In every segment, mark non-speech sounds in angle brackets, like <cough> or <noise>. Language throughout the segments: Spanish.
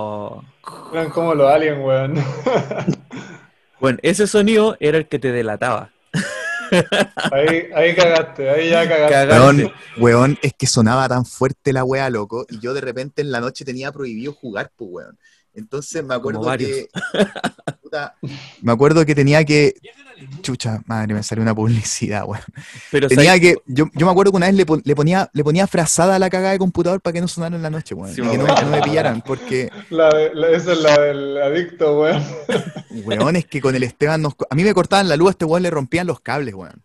Oh. Eran como los aliens, weón. Bueno, <laughs> ese sonido era el que te delataba. <laughs> Ahí, ahí cagaste, ahí ya cagaste. Cagaste. Weón, weón, es que sonaba tan fuerte la wea, loco, y yo de repente en la noche tenía prohibido jugar, pues, weón. Entonces me acuerdo que. Puta, me acuerdo que tenía que. Chucha, madre, me salió una publicidad, <laughs> weón. Pero Tenía ¿sabes? que. Yo, yo me acuerdo que una vez le, pon- le ponía, le ponía frazada a la cagada de computador para que no sonara en la noche, weón. Sí, y que no, me pillaran, porque, La de- la- esa es la del adicto, weón. weón, es que con el Esteban nos. A mí me cortaban la luz, a este weón le rompían los cables, weón.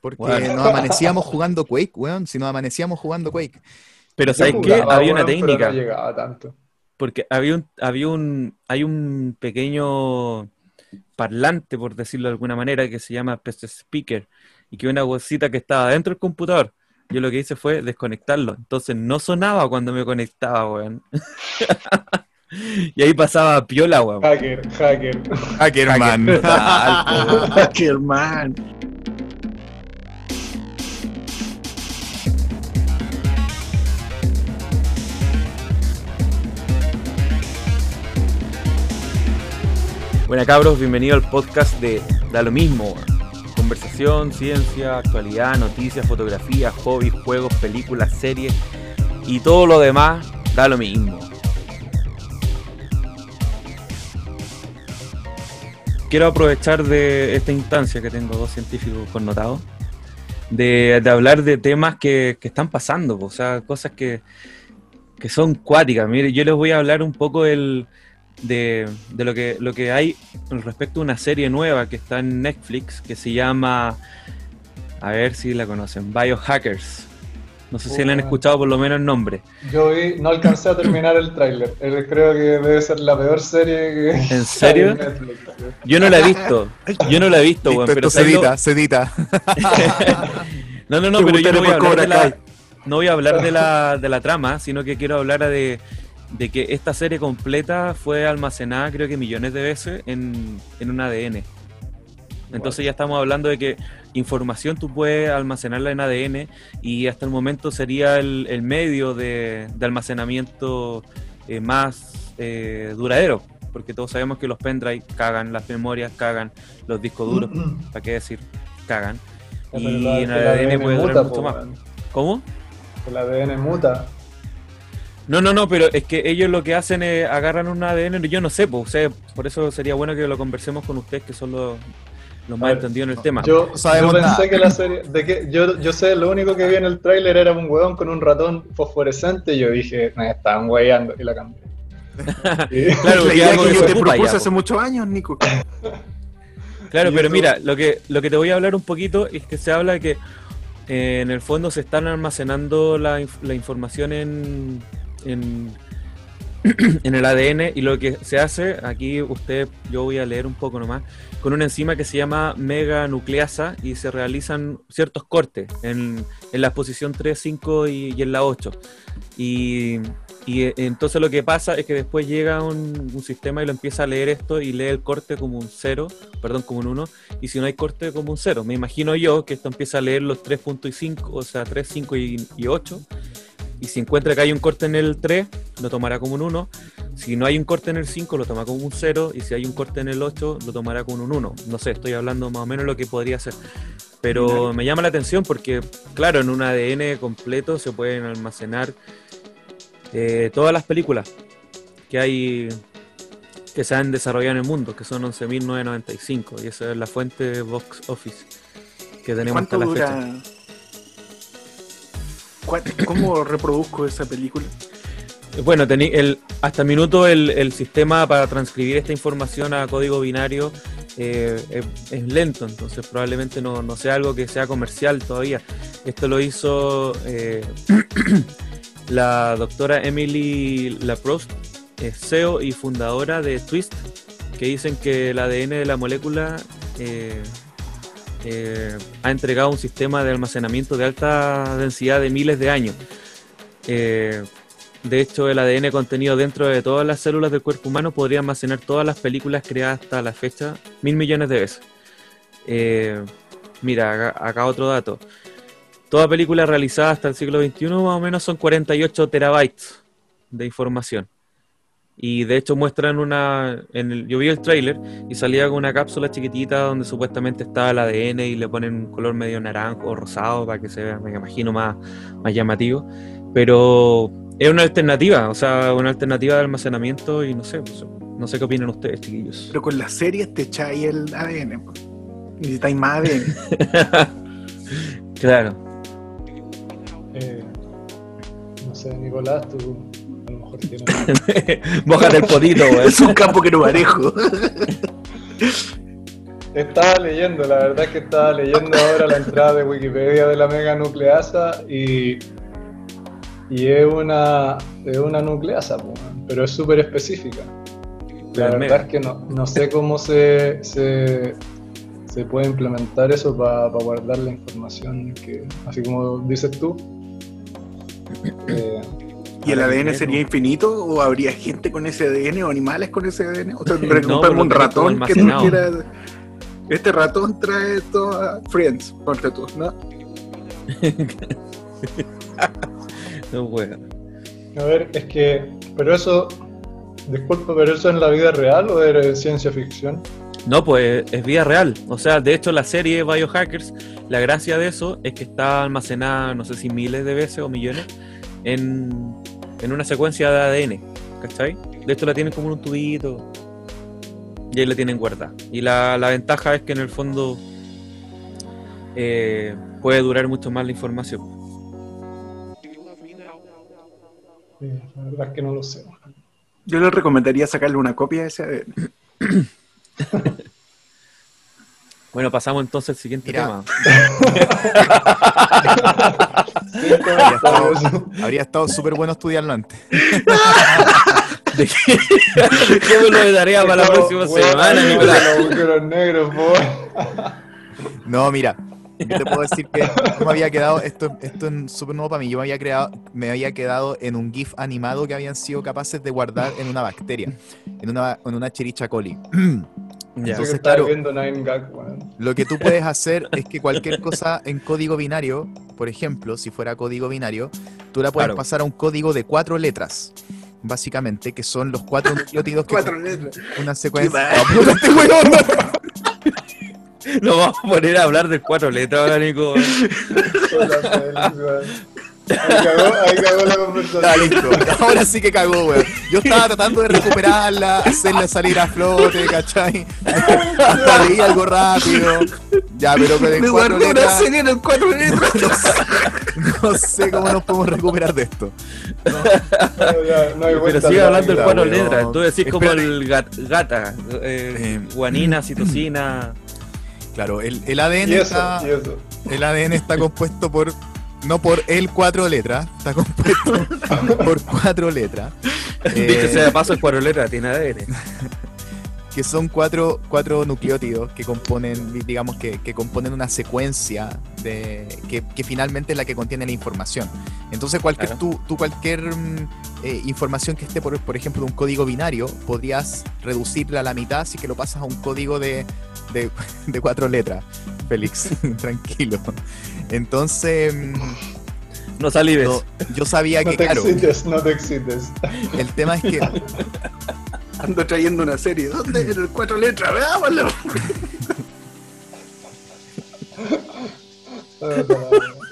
Porque Weón. nos amanecíamos jugando Quake, weón. Si nos amanecíamos jugando Quake. Pero ¿sabes qué? Había una técnica. No llegaba tanto. Porque había un, había un, hay un pequeño parlante, por decirlo de alguna manera, que se llama PC Speaker, y que una bolsita que estaba dentro del computador. Yo lo que hice fue desconectarlo. Entonces no sonaba cuando me conectaba, weón. <laughs> y ahí pasaba piola, weón. Hacker, hacker. Hackerman. Hackerman. <laughs> Buena cabros, bienvenido al podcast de Da lo mismo. Conversación, ciencia, actualidad, noticias, fotografía, hobbies, juegos, películas, series y todo lo demás da lo mismo. Quiero aprovechar de esta instancia que tengo dos científicos connotados de, hablar de temas que, están pasando, o sea, cosas que, que son cuáticas. Mire, yo les voy a hablar un poco del, de, de lo, que, lo que hay con respecto a una serie nueva que está en Netflix que se llama, a ver si la conocen, Biohackers. No sé si le han escuchado por lo menos el nombre. Yo vi, no alcancé a terminar el tráiler. Eh, Creo que debe ser la peor serie que ¿En serio? Netflix. Yo no la he visto, yo no la he visto, weón, pero se ¿sabes lo- edita, se edita. <laughs> No, no, no, pero yo no voy a hablar de la, no voy a hablar de la, de la trama, sino que quiero hablar de, de que esta serie completa fue almacenada creo que millones de veces en, en un ADN. Entonces ya estamos hablando de que información tú puedes almacenarla en ADN y hasta el momento sería el, el medio de, de almacenamiento eh, más eh, duradero, porque todos sabemos que los pendrive cagan, las memorias cagan, los discos duros, ¿para qué decir? Cagan. Y en el ADN puede durar mucho más. ¿Cómo? El ADN muta. No, no, no, pero es que ellos lo que hacen es agarran un ADN, yo no sé, pues, o sea, por eso sería bueno que lo conversemos con ustedes, que son los, los más ver, entendidos en el tema. Yo, No sabemos yo pensé nada. que la serie. De que, yo, yo sé, lo único que vi en el tráiler era un huevón con un ratón fosforescente y yo dije, me estaban hueveando y la cambié. <laughs> Claro, La idea que yo te propuse ya, hace muchos años, Nico. <laughs> Claro, pero mira, lo que, lo que te voy a hablar un poquito es que se habla de que eh, en el fondo se están almacenando la, inf- la información en, en, <clears throat> en el ADN y lo que se hace, aquí usted, yo voy a leer un poco nomás, con una enzima que se llama meganucleasa y se realizan ciertos cortes en, en la posición 3, 5 y, y en la 8. Y, y, eh, entonces lo que pasa es que después llega un, un sistema y lo empieza a leer esto y lee el corte como un 0, perdón, como un 1, y si no hay corte como un 0. Me imagino yo que esto empieza a leer los 3.5, o sea, 3, 5 y, y 8. Y si encuentra que hay un corte en el 3, lo tomará como un 1. Si no hay un corte en el 5, lo toma como un 0. Y si hay un corte en el 8, lo tomará como un 1. No sé, estoy hablando más o menos de lo que podría ser. Pero me llama la atención porque, claro, en un ADN completo se pueden almacenar eh, todas las películas que hay que se han desarrollado en el mundo, que son 11.995. Y esa es la fuente de Box Office que tenemos hasta ¿Cuánto la fecha. ¿Cómo reproduzco esa película? Bueno, el, hasta minuto el, el sistema para transcribir esta información a código binario eh, es, lento, entonces probablemente no, no sea algo que sea comercial todavía. Esto lo hizo eh, <clears throat> la doctora Emily Laprost, eh, CEO y fundadora de Twist, que dicen que el ADN de la molécula eh, ha entregado un sistema de almacenamiento de alta densidad de miles de años. Eh, de hecho, el ADN contenido dentro de todas las células del cuerpo humano podría almacenar todas las películas creadas hasta la fecha mil millones de veces. Eh, mira, acá, acá otro dato. Toda película realizada hasta el siglo XXI más o menos son 48 terabytes de información. Y de hecho muestran una. En el, yo vi el tráiler y salía con una cápsula chiquitita donde supuestamente estaba el ADN y le ponen un color medio naranjo o rosado para que se vea, me imagino, más, más llamativo. Pero es una alternativa, o sea, una alternativa de almacenamiento y no sé, pues, no sé qué opinan ustedes, chiquillos. Pero con las series te echáis el ADN. Necesitáis más ADN. <laughs> Claro. Eh, no sé, Nicolás, tú <laughs> Mójate el potito, es un campo que no manejo. Estaba leyendo, la verdad es que estaba leyendo ahora la entrada de Wikipedia de la meganucleasa y, y es una, es una nucleasa, pero es súper específica. La La verdad mega. es que no, no sé cómo se, se, se puede implementar eso para guardar la información, que, así como dices tú. Eh, ¿Y el ADN sería infinito? ¿O habría gente con ese ADN o animales con ese ADN? O sea, <laughs> No, un ratón que almacenado. quiera. Este ratón trae toda Friends, ponte tú, ¿no? <laughs> No, weón. a ver, es que, pero eso, disculpa, pero eso es en la vida real o es ciencia ficción? No, pues es vida real. O sea, de hecho, la serie Biohackers, la gracia de eso es que está almacenada, no sé si miles de veces o millones, en, en una secuencia de ADN. ¿Cachai? De hecho, la tienen como en un tubito. Y ahí la tienen guardada. Y la, la ventaja es que en el fondo eh, puede durar mucho más la información. Sí, la verdad es que no lo sé. Yo le recomendaría sacarle una copia de ese ADN. Bueno, pasamos entonces al siguiente Mira. tema. <laughs> <laughs> Habría <laughs> estado, habría estado súper bueno estudiarlo antes. <laughs> ¿De qué? Dejémoslo de tarea para la próxima semana, no, Nicolás. Negros, <laughs> mira, yo te puedo decir que yo me había quedado, esto, esto es súper nuevo para mí, yo me había, creado, me había quedado en un GIF animado que habían sido capaces de guardar en una bacteria, en una, en una chiricha coli. <clears throat> Ya. Entonces, claro. viendo Gag. Lo que tú puedes hacer es que cualquier cosa en código binario, por ejemplo, si fuera código binario, tú la puedes Claro. pasar a un código de cuatro letras, básicamente, que son los cuatro <laughs> nucleótidos que Cuatro letras. una secuencia. Qué Ah, este. Nos <laughs> vamos a poner a hablar de cuatro letras ahora, Nico. <laughs> Ahí cagó, ahí cagó la conversación. Listo. Ahora sí que cagó, weón. Yo estaba tratando de recuperarla, hacerla salir a flote, ¿cachai? Hasta leí algo rápido. Ya, pero con el Me cuatro guardé una letras, serie en el cuatro <laughs> letras. no sé, no sé cómo nos podemos recuperar de esto. No, ya, no hay Pero sigue hablando cuatro weón. letras. Tú decís como Espérate. el gat- gata, eh, Eh, guanina, citosina. Claro, el, el ADN Y eso, está. y eso. El ADN está compuesto por. No por el cuatro letras, está compuesto <laughs> por cuatro letras. Dicho Eh, sea de paso, el cuatro letras tiene ADN. <laughs> que son cuatro, cuatro nucleótidos que componen, di- digamos, que, que componen una secuencia de, que, que finalmente es la que contiene la información. Entonces, cualquier, Claro. tú, tú cualquier mm, eh, información que esté, por, por ejemplo, en un código binario, podrías reducirla a la mitad si que lo pasas a un código de, de, <laughs> de cuatro letras. Félix, <laughs> tranquilo. Entonces, mm, No salives. yo, yo sabía No que, te claro, excites, no te excites. el tema es que Ando trayendo una serie. ¿Dónde? En el cuatro letras. Veámoslo.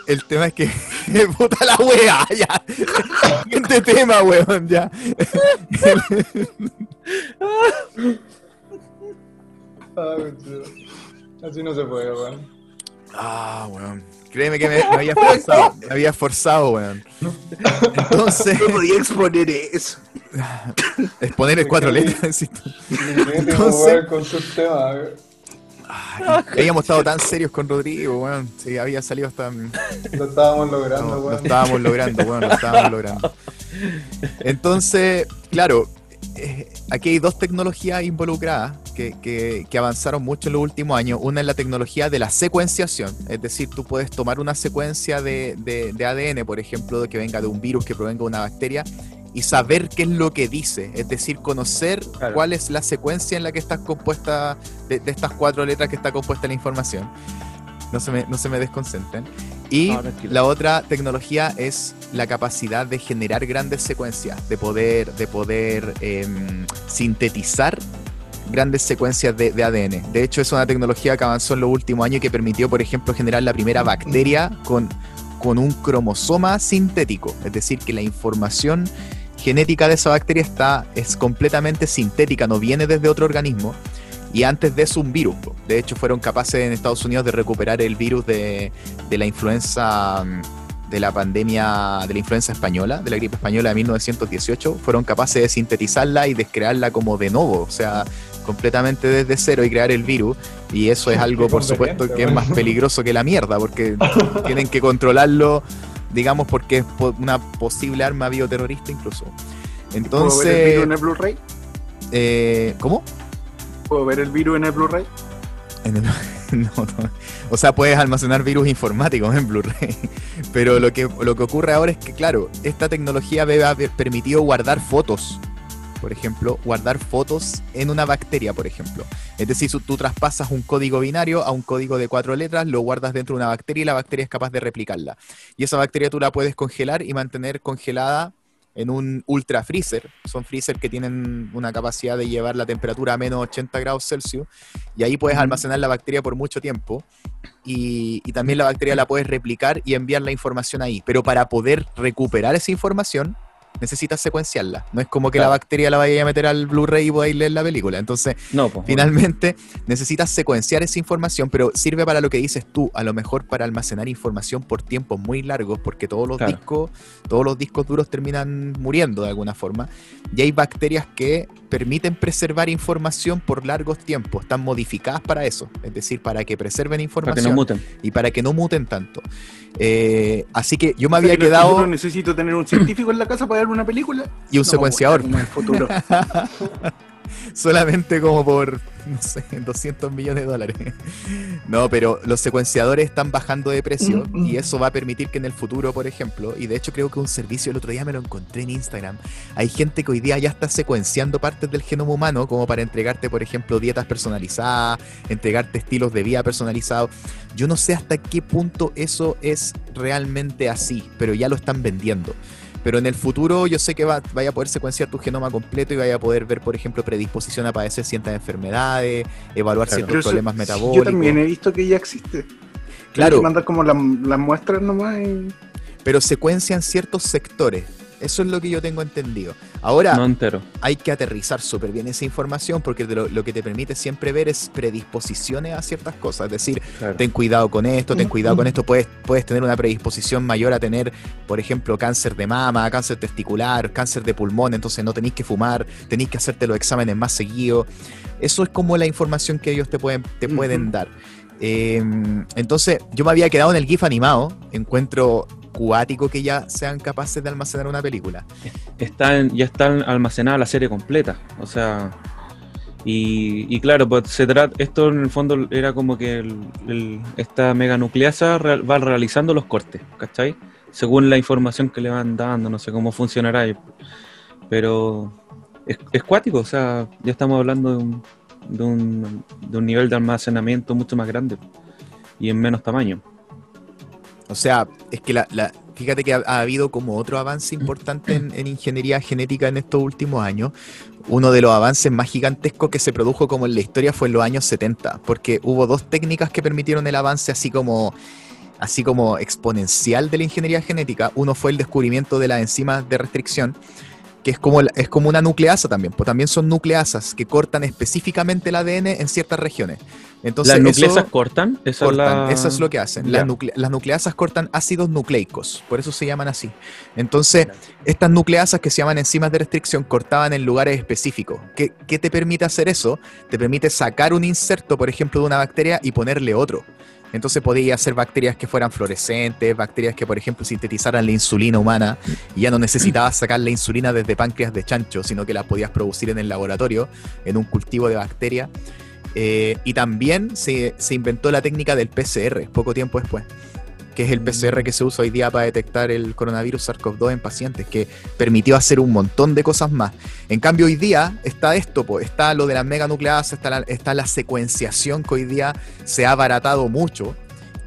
El tema es que. <laughs> ¡Puta la wea! Ya. Siguiente tema, weón, ya. Ah, conchudo. Así no se puede, weón. Ah, weón. Créeme que me, me había esforzado. Me había esforzado, weón. Entonces, No podía exponer eso. exponer el cuatro letras. <laughs> Entonces- weón, con sus temas. weón. Ay, habíamos estado tan serios con Rodrigo, weón. Sí, había salido hasta. No, Lo estábamos logrando, lo weón. estábamos logrando, weón. Lo estábamos logrando. Entonces, claro. Eh, aquí hay dos tecnologías involucradas que, que- que avanzaron mucho en los últimos años. Una es la tecnología de la secuenciación, es decir, tú puedes tomar una secuencia de, de- de ADN, por ejemplo, que venga de un virus, que provenga de una bacteria, y saber qué es lo que dice, es decir, conocer Claro. cuál es la secuencia en la que está compuesta, de, de estas cuatro letras que está compuesta la información. No se me, no se me desconcentren. Y la otra tecnología es la capacidad de generar grandes secuencias, de poder, de poder em, sintetizar grandes secuencias de, de ADN. De hecho, es una tecnología que avanzó en los últimos años y que permitió, por ejemplo, generar la primera bacteria con, con un cromosoma sintético. Es decir, que la información genética de esa bacteria está, es completamente sintética, no viene desde otro organismo. Y antes de eso un virus. De hecho, fueron capaces en Estados Unidos de recuperar el virus de, de la influenza, mm, de la pandemia, de la influenza española, de la gripe española de 1918. Fueron capaces de sintetizarla y de crearla como de nuevo, o sea, completamente desde cero y crear el virus. Y eso es algo, por supuesto, que es más peligroso que la mierda, porque <laughs> tienen que controlarlo, digamos, porque es una posible arma bioterrorista incluso. ¿Puedo ver el virus Entonces, en el Blu-ray? eh, ¿cómo? ¿Puedo ver el virus en el Blu-ray? <laughs> No, no. O sea, puedes almacenar virus informáticos en Blu-ray. <laughs> Pero lo que, lo que ocurre ahora es que, claro, esta tecnología haber permitido guardar fotos. Por ejemplo, guardar fotos en una bacteria, por ejemplo. Es decir, tú traspasas un código binario a un código de cuatro letras, lo guardas dentro de una bacteria y la bacteria es capaz de replicarla. Y esa bacteria tú la puedes congelar y mantener congelada en un ultra freezer. Son freezer que tienen una capacidad de llevar la temperatura a menos 80 grados Celsius y ahí puedes almacenar la bacteria por mucho tiempo y, y también la bacteria la puedes replicar y enviar la información ahí. Pero para poder recuperar esa información necesitas secuenciarla. No es como que la bacteria la vaya a meter al Blu-ray y podáis leer la película. Entonces, No, pues. finalmente necesitas secuenciar esa información, pero sirve para lo que dices tú, a lo mejor para almacenar información por tiempos muy largos, porque todos los Claro. discos, todos los discos duros terminan muriendo de alguna forma. Y hay bacterias que permiten preservar información por largos tiempos, están modificadas para eso, es decir, para que preserven Para información no y para que no muten tanto. Eh, así que yo me O sea, había que quedado necesito tener un científico en la casa para ver una película. y un No, secuenciador. como en el futuro. <laughs> solamente como por, <laughs> no sé, 200 millones de dólares. No, pero los secuenciadores están bajando de precio y eso va a permitir que en el futuro, por ejemplo, y de hecho creo que un servicio, el otro día me lo encontré en Instagram, hay gente que hoy día ya está secuenciando partes del genoma humano como para entregarte, por ejemplo, dietas personalizadas, entregarte estilos de vida personalizados. Yo no sé hasta qué punto eso es realmente así, pero ya lo están vendiendo. Pero en el futuro yo sé que va, vaya a poder secuenciar tu genoma completo y vaya a poder ver, por ejemplo, predisposición a padecer ciertas enfermedades, evaluar Claro. ciertos eso- problemas metabólicos. Yo también he visto que ya existe. Claro. mandar como la- las muestras nomás. y- Pero secuencian ciertos sectores. Eso es lo que yo tengo entendido. Ahora, No entero. hay que aterrizar súper bien esa información porque lo, lo que te permite siempre ver es predisposiciones a ciertas cosas. Es decir, Claro. ten cuidado con esto, ten cuidado con esto. Puedes, puedes tener una predisposición mayor a tener, por ejemplo, cáncer de mama, cáncer testicular, cáncer de pulmón, entonces no tenéis que fumar, tenéis que hacerte los exámenes más seguido. Eso es como la información que ellos te pueden, te pueden Ujú. dar. Eh, entonces, yo me había quedado en el GIF animado. Encuentro cuático que ya sean capaces de almacenar una película. está en- ya está almacenada la serie completa. O sea, y, claro, pues se trata, esto en el fondo era como que esta meganucleasa real- va realizando los cortes, ¿cachai? Según la información que le van dando, no sé cómo funcionará. Pero es, es cuático, o sea, ya estamos hablando de un, de, un, de un nivel de almacenamiento mucho más grande y en menos tamaño. O sea, es que la, la- fíjate que ha, ha habido como otro avance importante en, en ingeniería genética en estos últimos años. Uno de los avances más gigantescos que se produjo como en la historia fue en los años 70, porque hubo dos técnicas que permitieron el avance así como así como exponencial de la ingeniería genética. Uno fue el descubrimiento de las enzimas de restricción, que es como, es como una nucleasa también, pues también son nucleasas que cortan específicamente el ADN en ciertas regiones. Entonces, ¿Las nucleasas cortan? Esa es cortan, la- eso es lo que hacen. Ya. Las, nucle- las nucleasas cortan ácidos nucleicos, por eso se llaman así. Entonces, estas nucleasas que se llaman enzimas de restricción cortaban en lugares específicos. ¿Qué, qué te permite hacer eso? Te permite sacar un inserto, por ejemplo, de una bacteria y ponerle otro. Entonces podía hacer bacterias que fueran fluorescentes, bacterias que, por ejemplo, sintetizaran la insulina humana y ya no necesitabas sacar la insulina desde páncreas de chancho, sino que las podías producir en el laboratorio, en un cultivo de bacterias. Eh, y también se, se inventó la técnica del PCR poco tiempo después, que es el PCR que se usa hoy día para detectar el coronavirus SARS-CoV-2 en pacientes, que permitió hacer un montón de cosas más. En cambio, hoy día está esto, po, está lo de las meganucleadas, está la, está la secuenciación que hoy día se ha abaratado mucho.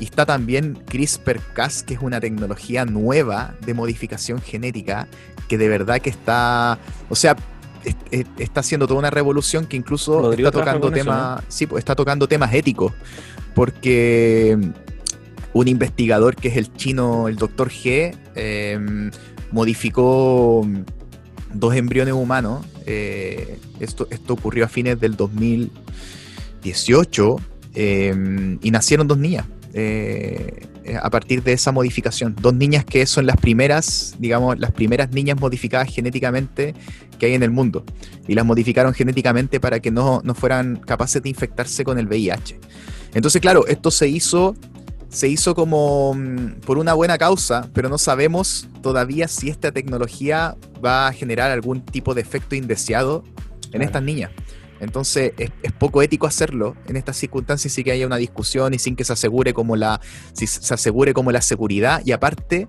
y está también CRISPR-Cas, que es una tecnología nueva de modificación genética que de verdad que está, o sea, es- es- está haciendo toda una revolución que incluso Rodrigo está tocando temas, sí, pues, está tocando temas éticos, porque un investigador que es el chino, el doctor G, eh, modificó dos embriones humanos. eh, esto, esto ocurrió a fines del 2018 eh, y nacieron dos niñas. eh, a partir de esa modificación, dos niñas que son las primeras, digamos, las primeras niñas modificadas genéticamente que hay en el mundo. Y las modificaron genéticamente para que no, no fueran capaces de infectarse con el VIH. Entonces, claro, esto se hizo se hizo como mm, por una buena causa, pero no sabemos todavía si esta tecnología va a generar algún tipo de efecto indeseado en Claro. estas niñas. Entonces es, es poco ético hacerlo en estas circunstancias sin que haya una discusión y sin que se asegure como la, si se asegure como la seguridad. Y aparte,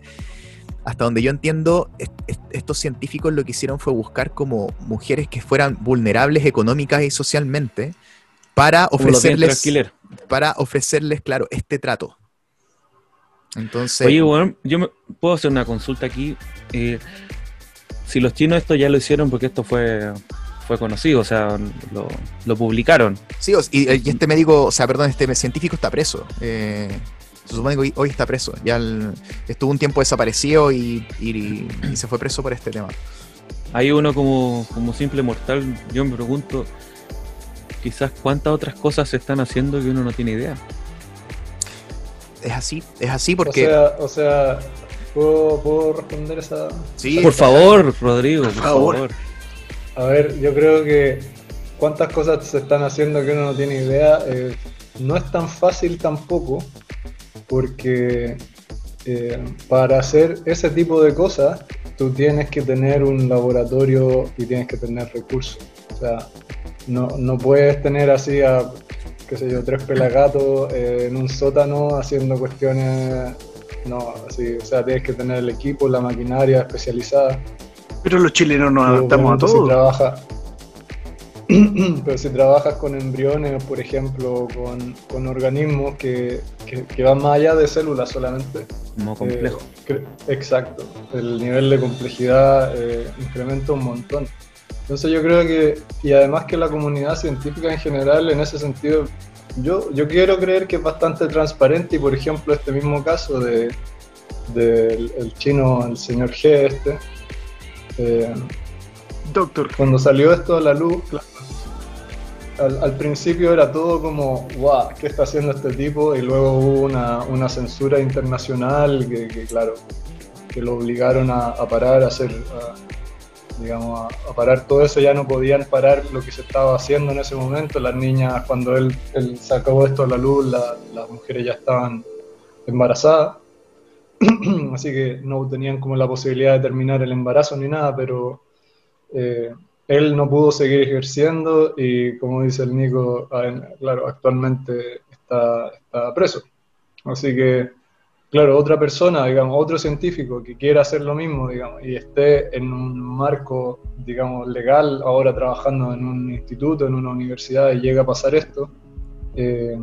hasta donde yo entiendo, est- est- estos científicos lo que hicieron fue buscar como mujeres que fueran vulnerables económicas y socialmente para ofrecerles para ofrecerles, claro, este trato. Entonces, Oye, bueno, yo me, puedo hacer una consulta aquí. Eh, si los chinos esto ya lo hicieron porque esto fue fue conocido, o sea, lo, lo publicaron. sí, o- y, y este médico, o sea, perdón, este científico está preso. Eh, se supone que hoy, hoy está preso. Ya el- estuvo un tiempo desaparecido y, y- y se fue preso por este tema. Hay uno como, como simple mortal, yo me pregunto quizás cuántas otras cosas se están haciendo que uno no tiene idea. Es así, es así O porque... sea, o sea ¿puedo, ¿puedo responder esa? sí, Por favor, Rodrigo, por favor. favor. A ver, yo creo que cuántas cosas se están haciendo que uno no tiene idea. eh, no es tan fácil tampoco, porque eh, para hacer ese tipo de cosas, tú tienes que tener un laboratorio y tienes que tener recursos. O sea, no, no puedes tener así a, qué sé yo, tres pelagatos eh, en un sótano haciendo cuestiones. No, así, o sea, tienes que tener el equipo, la maquinaria especializada. Pero los chilenos nos adaptamos a todo. Si trabaja, <clears throat> pero si trabajas con embriones, por ejemplo, con, con organismos que, que- que van más allá de células solamente. Como complejo. eh, cre- exacto. El nivel de complejidad eh, incrementa un montón. Entonces yo creo que, y además que la comunidad científica en general, en ese sentido, yo, yo quiero creer que es bastante transparente y por ejemplo este mismo caso de del el chino, el señor G este, eh, Doctor, cuando salió esto a la luz, claro, al, al principio era todo como, wow, ¿qué está haciendo este tipo? Y luego hubo una, una censura internacional que, que, claro, que lo obligaron a, a parar, a hacer, a, digamos, a, parar todo eso, ya no podían parar lo que se estaba haciendo en ese momento. Las niñas, cuando él, sacó esto a la luz, la- las mujeres ya estaban embarazadas. <clears throat> Así que no tenían como la posibilidad de terminar el embarazo ni nada, pero eh, él no pudo seguir ejerciendo y como dice el Nico, claro, actualmente está preso. Así que, claro, otra persona, digamos, otro científico que quiera hacer lo mismo, digamos, y esté en un marco, digamos, legal, ahora trabajando en un instituto, en una universidad y llega a pasar esto, eh,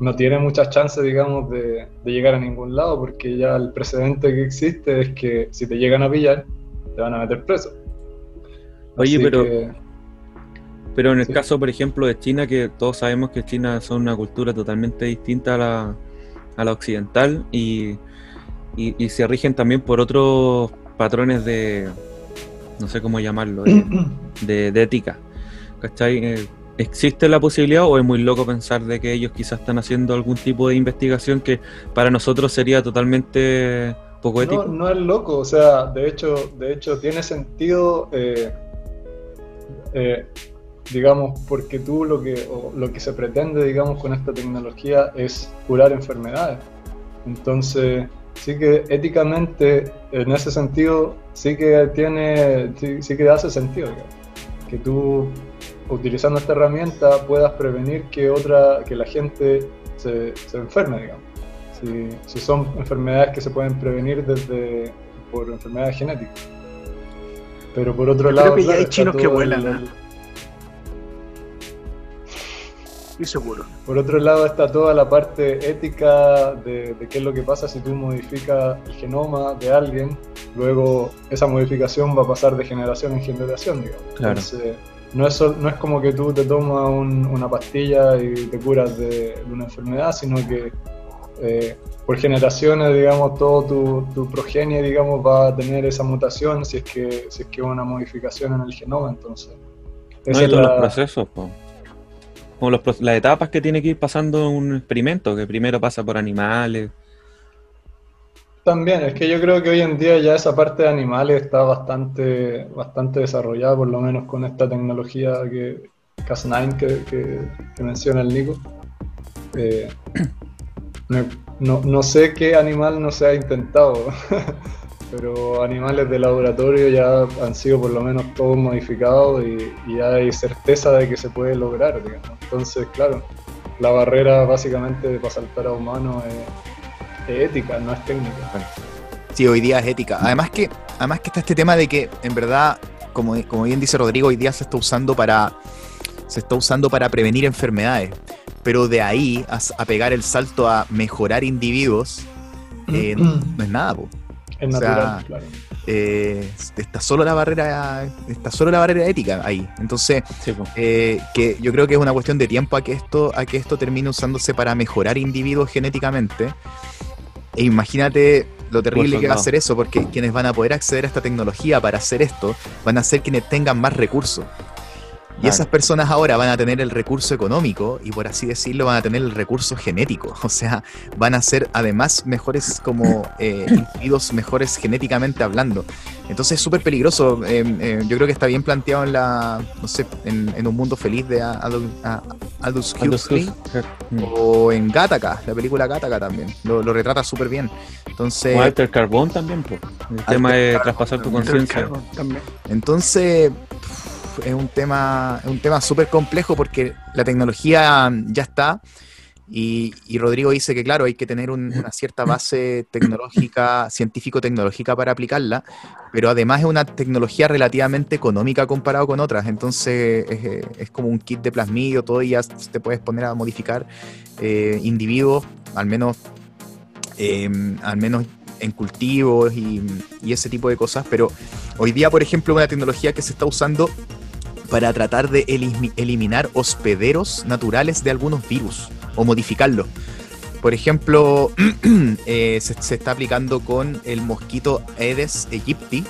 no tiene muchas chances, digamos, de, de llegar a ningún lado, porque ya el precedente que existe es que si te llegan a pillar, te van a meter preso. Oye, Así pero, que- pero en el sí. caso, por ejemplo, de China, que todos sabemos que China son una cultura totalmente distinta a la, a la occidental y, y- y se rigen también por otros patrones de, no sé cómo llamarlo, de, <clears throat> de- de ética. ¿Cachai? Eh, ¿Existe la posibilidad o es muy loco pensar de que ellos quizás están haciendo algún tipo de investigación que para nosotros sería totalmente poco ético? No, no es loco, o sea, de hecho, de hecho tiene sentido, eh, eh, digamos, porque tú lo que, o lo que se pretende, digamos, con esta tecnología es curar enfermedades. Entonces, sí que éticamente, en ese sentido, sí que tiene, sí, sí que hace sentido, digamos, que tú, utilizando esta herramienta, puedas prevenir que otra, que la gente se, se enferme, digamos. Si, si son enfermedades que se pueden prevenir desde por enfermedades genéticas. Pero por otro Yo lado, creo que ya hay chinos que vuelan, el- ¿ah? Y seguro. Por otro lado está toda la parte ética de, de qué es lo que pasa si tú modificas el genoma de alguien, luego esa modificación va a pasar de generación en generación, digamos. Claro. Entonces, no es, no es como que tú te tomas un- una pastilla y te curas de, de una enfermedad, sino que eh, por generaciones, digamos, todo tu, tu progenie, digamos, va a tener esa mutación si es que si es que hubo una modificación en el genoma, entonces. No, esa es todos la- los procesos, po. Como las etapas que tiene que ir pasando un experimento, que primero pasa por animales. También, es que yo creo que hoy en día ya esa parte de animales está bastante, bastante desarrollada, por lo menos con esta tecnología que Cas9 que, menciona el Nico. Eh, <clears throat> no, no sé qué animal no se ha intentado, <laughs> pero animales de laboratorio ya han sido por lo menos todos modificados y, y ya hay certeza de que se puede lograr, digamos. Entonces, claro, la barrera básicamente para saltar a humanos es, es ética, no es técnica. Sí, hoy día es ética. Además que, además que está este tema de que, en verdad, como, como bien dice Rodrigo, hoy día se está usando para. Se está usando para prevenir enfermedades. Pero de ahí a, a pegar el salto a mejorar individuos, eh, no, no es nada, po. Es O sea, natural, claro. Eh, está solo la barrera, está solo la barrera ética ahí. Entonces, Sí, eh, que yo creo que es una cuestión de tiempo a que esto, a que esto termine usándose para mejorar individuos genéticamente. E imagínate lo terrible que va a ser eso, porque quienes van a poder acceder a esta tecnología para hacer esto van a ser quienes tengan más recursos. Y esas personas ahora van a tener el recurso económico y por así decirlo van a tener el recurso genético. <laughs> O sea, van a ser además mejores como eh, <laughs> individuos, mejores genéticamente hablando. Entonces es súper peligroso. eh, eh, yo creo que está bien planteado en la, no sé, en, en un mundo feliz de Aldous Aldous Huxley o en Gattaca, la película Gattaca también. Lo, lo retrata súper bien. Entonces, O Alter Carbón también, po. El tema de traspasar tu conciencia. También. Es un tema, es un tema súper complejo porque la tecnología ya está. Y, Rodrigo dice que, claro, hay que tener un- una cierta base tecnológica, científico-tecnológica para aplicarla, pero además es una tecnología relativamente económica comparado con otras. Entonces, es, como un kit de plasmidio, todo, y ya te puedes poner a modificar eh, individuos, al menos, eh, al menos en cultivos y, y ese tipo de cosas. Pero hoy día, por ejemplo, una tecnología que se está usando para tratar de elimi- eliminar hospederos naturales de algunos virus o modificarlos. Por ejemplo, <clears throat> eh, se, está aplicando con el mosquito Aedes aegypti,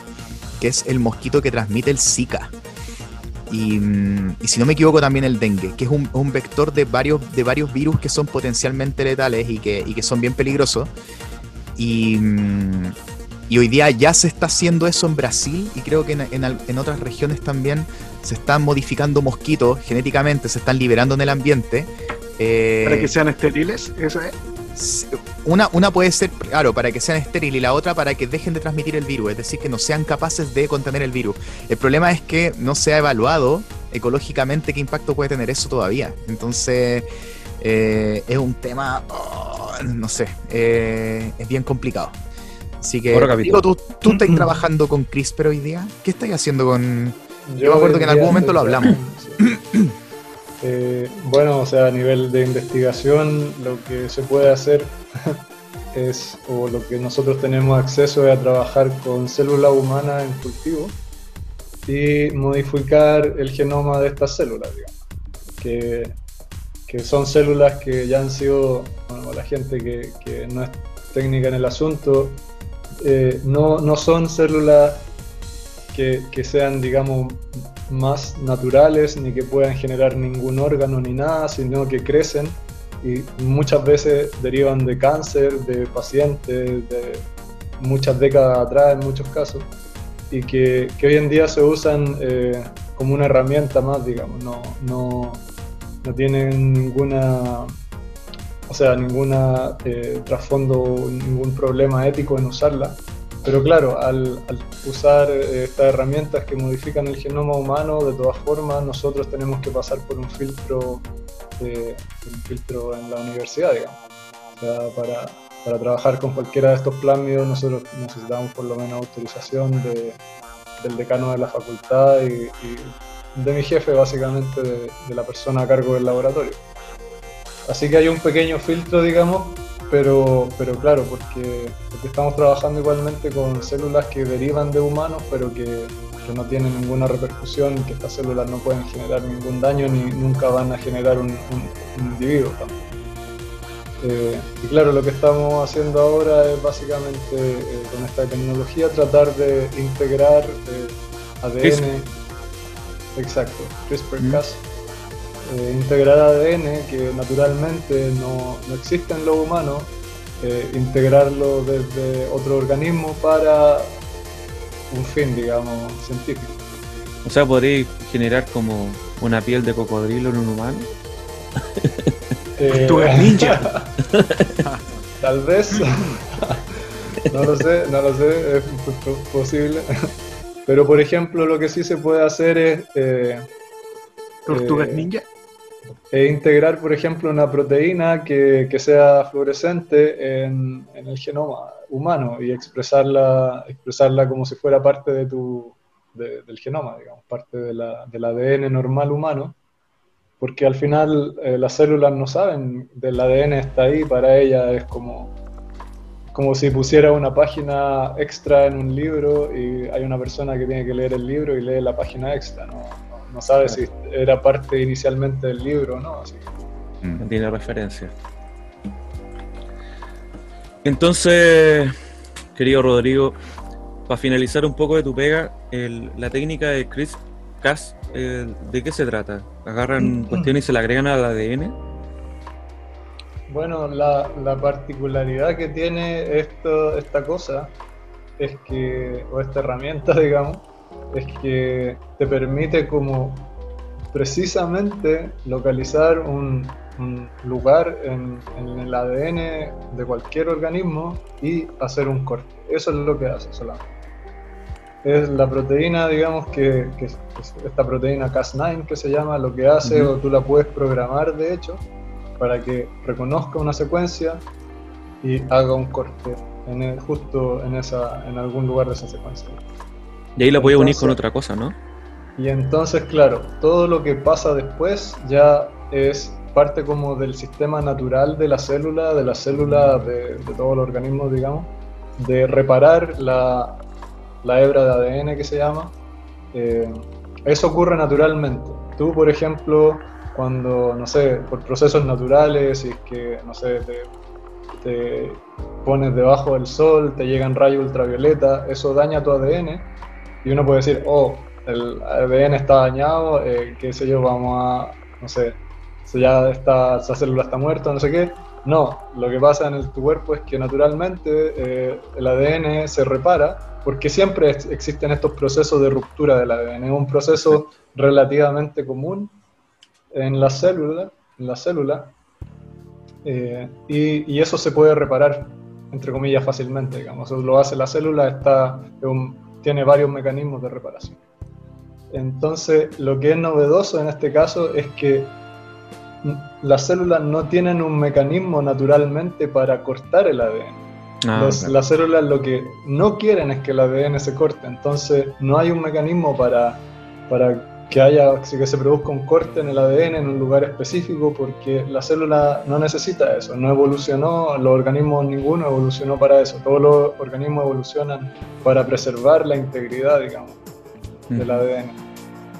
que es el mosquito que transmite el Zika. Y, mm, si no me equivoco también el dengue, que es un, vector de varios, de varios virus que son potencialmente letales y que, son bien peligrosos. Y, mm, y hoy día ya se está haciendo eso en Brasil y creo que en otras regiones también se están modificando mosquitos genéticamente, se están liberando en el ambiente. eh, Para que sean estériles, eso es. Una, una puede ser, claro, para que sean estériles y la otra para que dejen de transmitir el virus, es decir, que no sean capaces de contener el virus. El problema es que no se ha evaluado ecológicamente qué impacto puede tener eso todavía. Entonces, eh, es un tema, oh, no sé, eh, es bien complicado. Así que, digo, ¿tú, tú estás <clears throat> trabajando con CRISPR hoy día? ¿Qué estás haciendo con...? Yo me acuerdo que en algún momento lo hablamos. <coughs> Eh, bueno, o sea, a nivel de investigación, lo que se puede hacer <laughs> es, o lo que nosotros tenemos acceso es a trabajar con células humanas en cultivo y modificar el genoma de estas células, digamos. Que, que son células que ya han sido, bueno, la gente que, que no es técnica en el asunto, eh, no, no son células que, que sean, digamos, más naturales ni que puedan generar ningún órgano ni nada, sino que crecen y muchas veces derivan de cáncer de pacientes de muchas décadas atrás en muchos casos y que, que hoy en día se usan eh, como una herramienta más, digamos, no, no, no tienen ninguna, o sea, ninguna eh, trasfondo, ningún problema ético en usarla. Pero claro, al, al usar eh, estas herramientas que modifican el genoma humano, de todas formas, nosotros tenemos que pasar por un filtro, eh, un filtro en la universidad, digamos. O sea, para, trabajar con cualquiera de estos plásmidos, nosotros necesitamos por lo menos autorización de, del decano de la facultad y, de mi jefe, básicamente, de la persona a cargo del laboratorio. así que hay un pequeño filtro, digamos, pero, pero claro, porque, porque estamos trabajando igualmente con células que derivan de humanos, pero que, que no tienen ninguna repercusión, que estas células no pueden generar ningún daño ni nunca van a generar un, un- un individuo. tampoco. Eh, y claro, lo que estamos haciendo ahora es básicamente eh, con esta tecnología tratar de integrar eh, ADN, exacto, CRISPR-Cas, eh, integrar ADN que naturalmente no, no existe en los humanos, eh, integrarlo desde otro organismo para un fin, digamos, científico. O sea, podréis generar como una piel de cocodrilo en un humano. Eh, Tortugas ninja. <laughs> Tal vez. no lo sé, no lo sé, es posible. Pero por ejemplo, lo que sí se puede hacer es, eh, Tortugas Eh, ninja. Es integrar, por ejemplo, una proteína que, que sea fluorescente en, en el genoma humano y expresarla, expresarla como si fuera parte de tu, de- del genoma, digamos, parte de la- del ADN normal humano. Porque al final eh, las células no saben del ADN está ahí, para ellas es como, como si pusiera una página extra en un libro y hay una persona que tiene que leer el libro y lee la página extra, no, no, sabe si era parte inicialmente del libro o no. Así No tiene referencia. Entonces, querido Rodrigo, para finalizar un poco de tu pega, el- la técnica de Chris Cas, eh, ¿de qué se trata? ¿Agarran cuestiones y se la agregan al ADN? Bueno, la, la particularidad que tiene esto, esta cosa es que, o esta herramienta, <laughs> digamos, es que te permite como precisamente localizar un, un lugar en, en el ADN de cualquier organismo y hacer un corte. Eso es lo que hace solamente. Es la proteína, digamos, que, que es- esta proteína Cas9 que se llama, lo que hace, o tú la puedes programar de hecho, para que reconozca una secuencia y haga un corte en el- justo en, esa, en algún lugar de esa secuencia. Y ahí la puede unir con otra cosa, ¿no? Y entonces, claro, todo lo que pasa después ya es parte como del sistema natural de la célula, de la célula de, de todo el organismo, digamos, de reparar la, la hebra de ADN que se llama. Eh, eso ocurre naturalmente. Tú, por ejemplo, cuando, no sé, por procesos naturales, si es que, no sé, te, te pones debajo del sol, te llegan rayos ultravioleta, eso daña tu ADN y uno puede decir, oh, el ADN está dañado, eh, qué sé yo, vamos a, no sé, si ya está, esa célula está muerta, no sé qué. No, lo que pasa en el- tu cuerpo es que naturalmente eh, el ADN se repara porque siempre ex- existen estos procesos de ruptura del ADN. Es un proceso relativamente común en la célula, en la célula eh, y, y eso se puede reparar, entre comillas, fácilmente, digamos. Eso lo hace la célula, está, es un- tiene varios mecanismos de reparación. Entonces, lo que es novedoso en este caso es que las células no tienen un mecanismo naturalmente para cortar el ADN. Ah, Los- claro. Las células lo que no quieren es que el ADN se corte, entonces no hay un mecanismo para, para que haya que se produzca un corte en el ADN en un lugar específico porque la célula no necesita eso, no evolucionó, los organismos ninguno evolucionó para eso, todos los organismos evolucionan para preservar la integridad, digamos, del. ADN.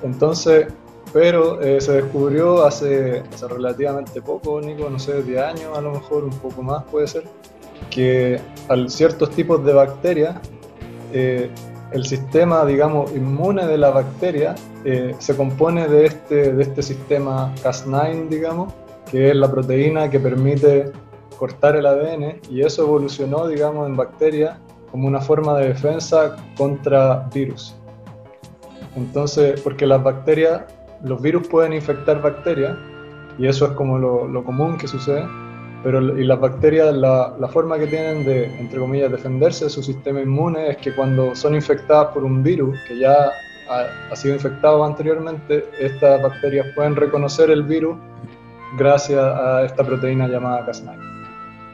Entonces, pero eh, se descubrió hace, hace relativamente poco, Nico, no sé, 10 años a lo mejor, un poco más puede ser, que a ciertos tipos de bacterias, eh, el sistema, digamos, inmune de la bacteria eh, se compone de este, de este sistema Cas9, digamos, que es la proteína que permite cortar el ADN, y eso evolucionó, digamos, en bacterias como una forma de defensa contra virus. Entonces, porque las bacterias, los virus pueden infectar bacterias, y eso es como lo, lo común que sucede, pero y las bacterias, la, la forma que tienen de, entre comillas, defenderse de su sistema inmune es que cuando son infectadas por un virus que ya ha, ha sido infectado anteriormente, estas bacterias pueden reconocer el virus gracias a esta proteína llamada Cas9.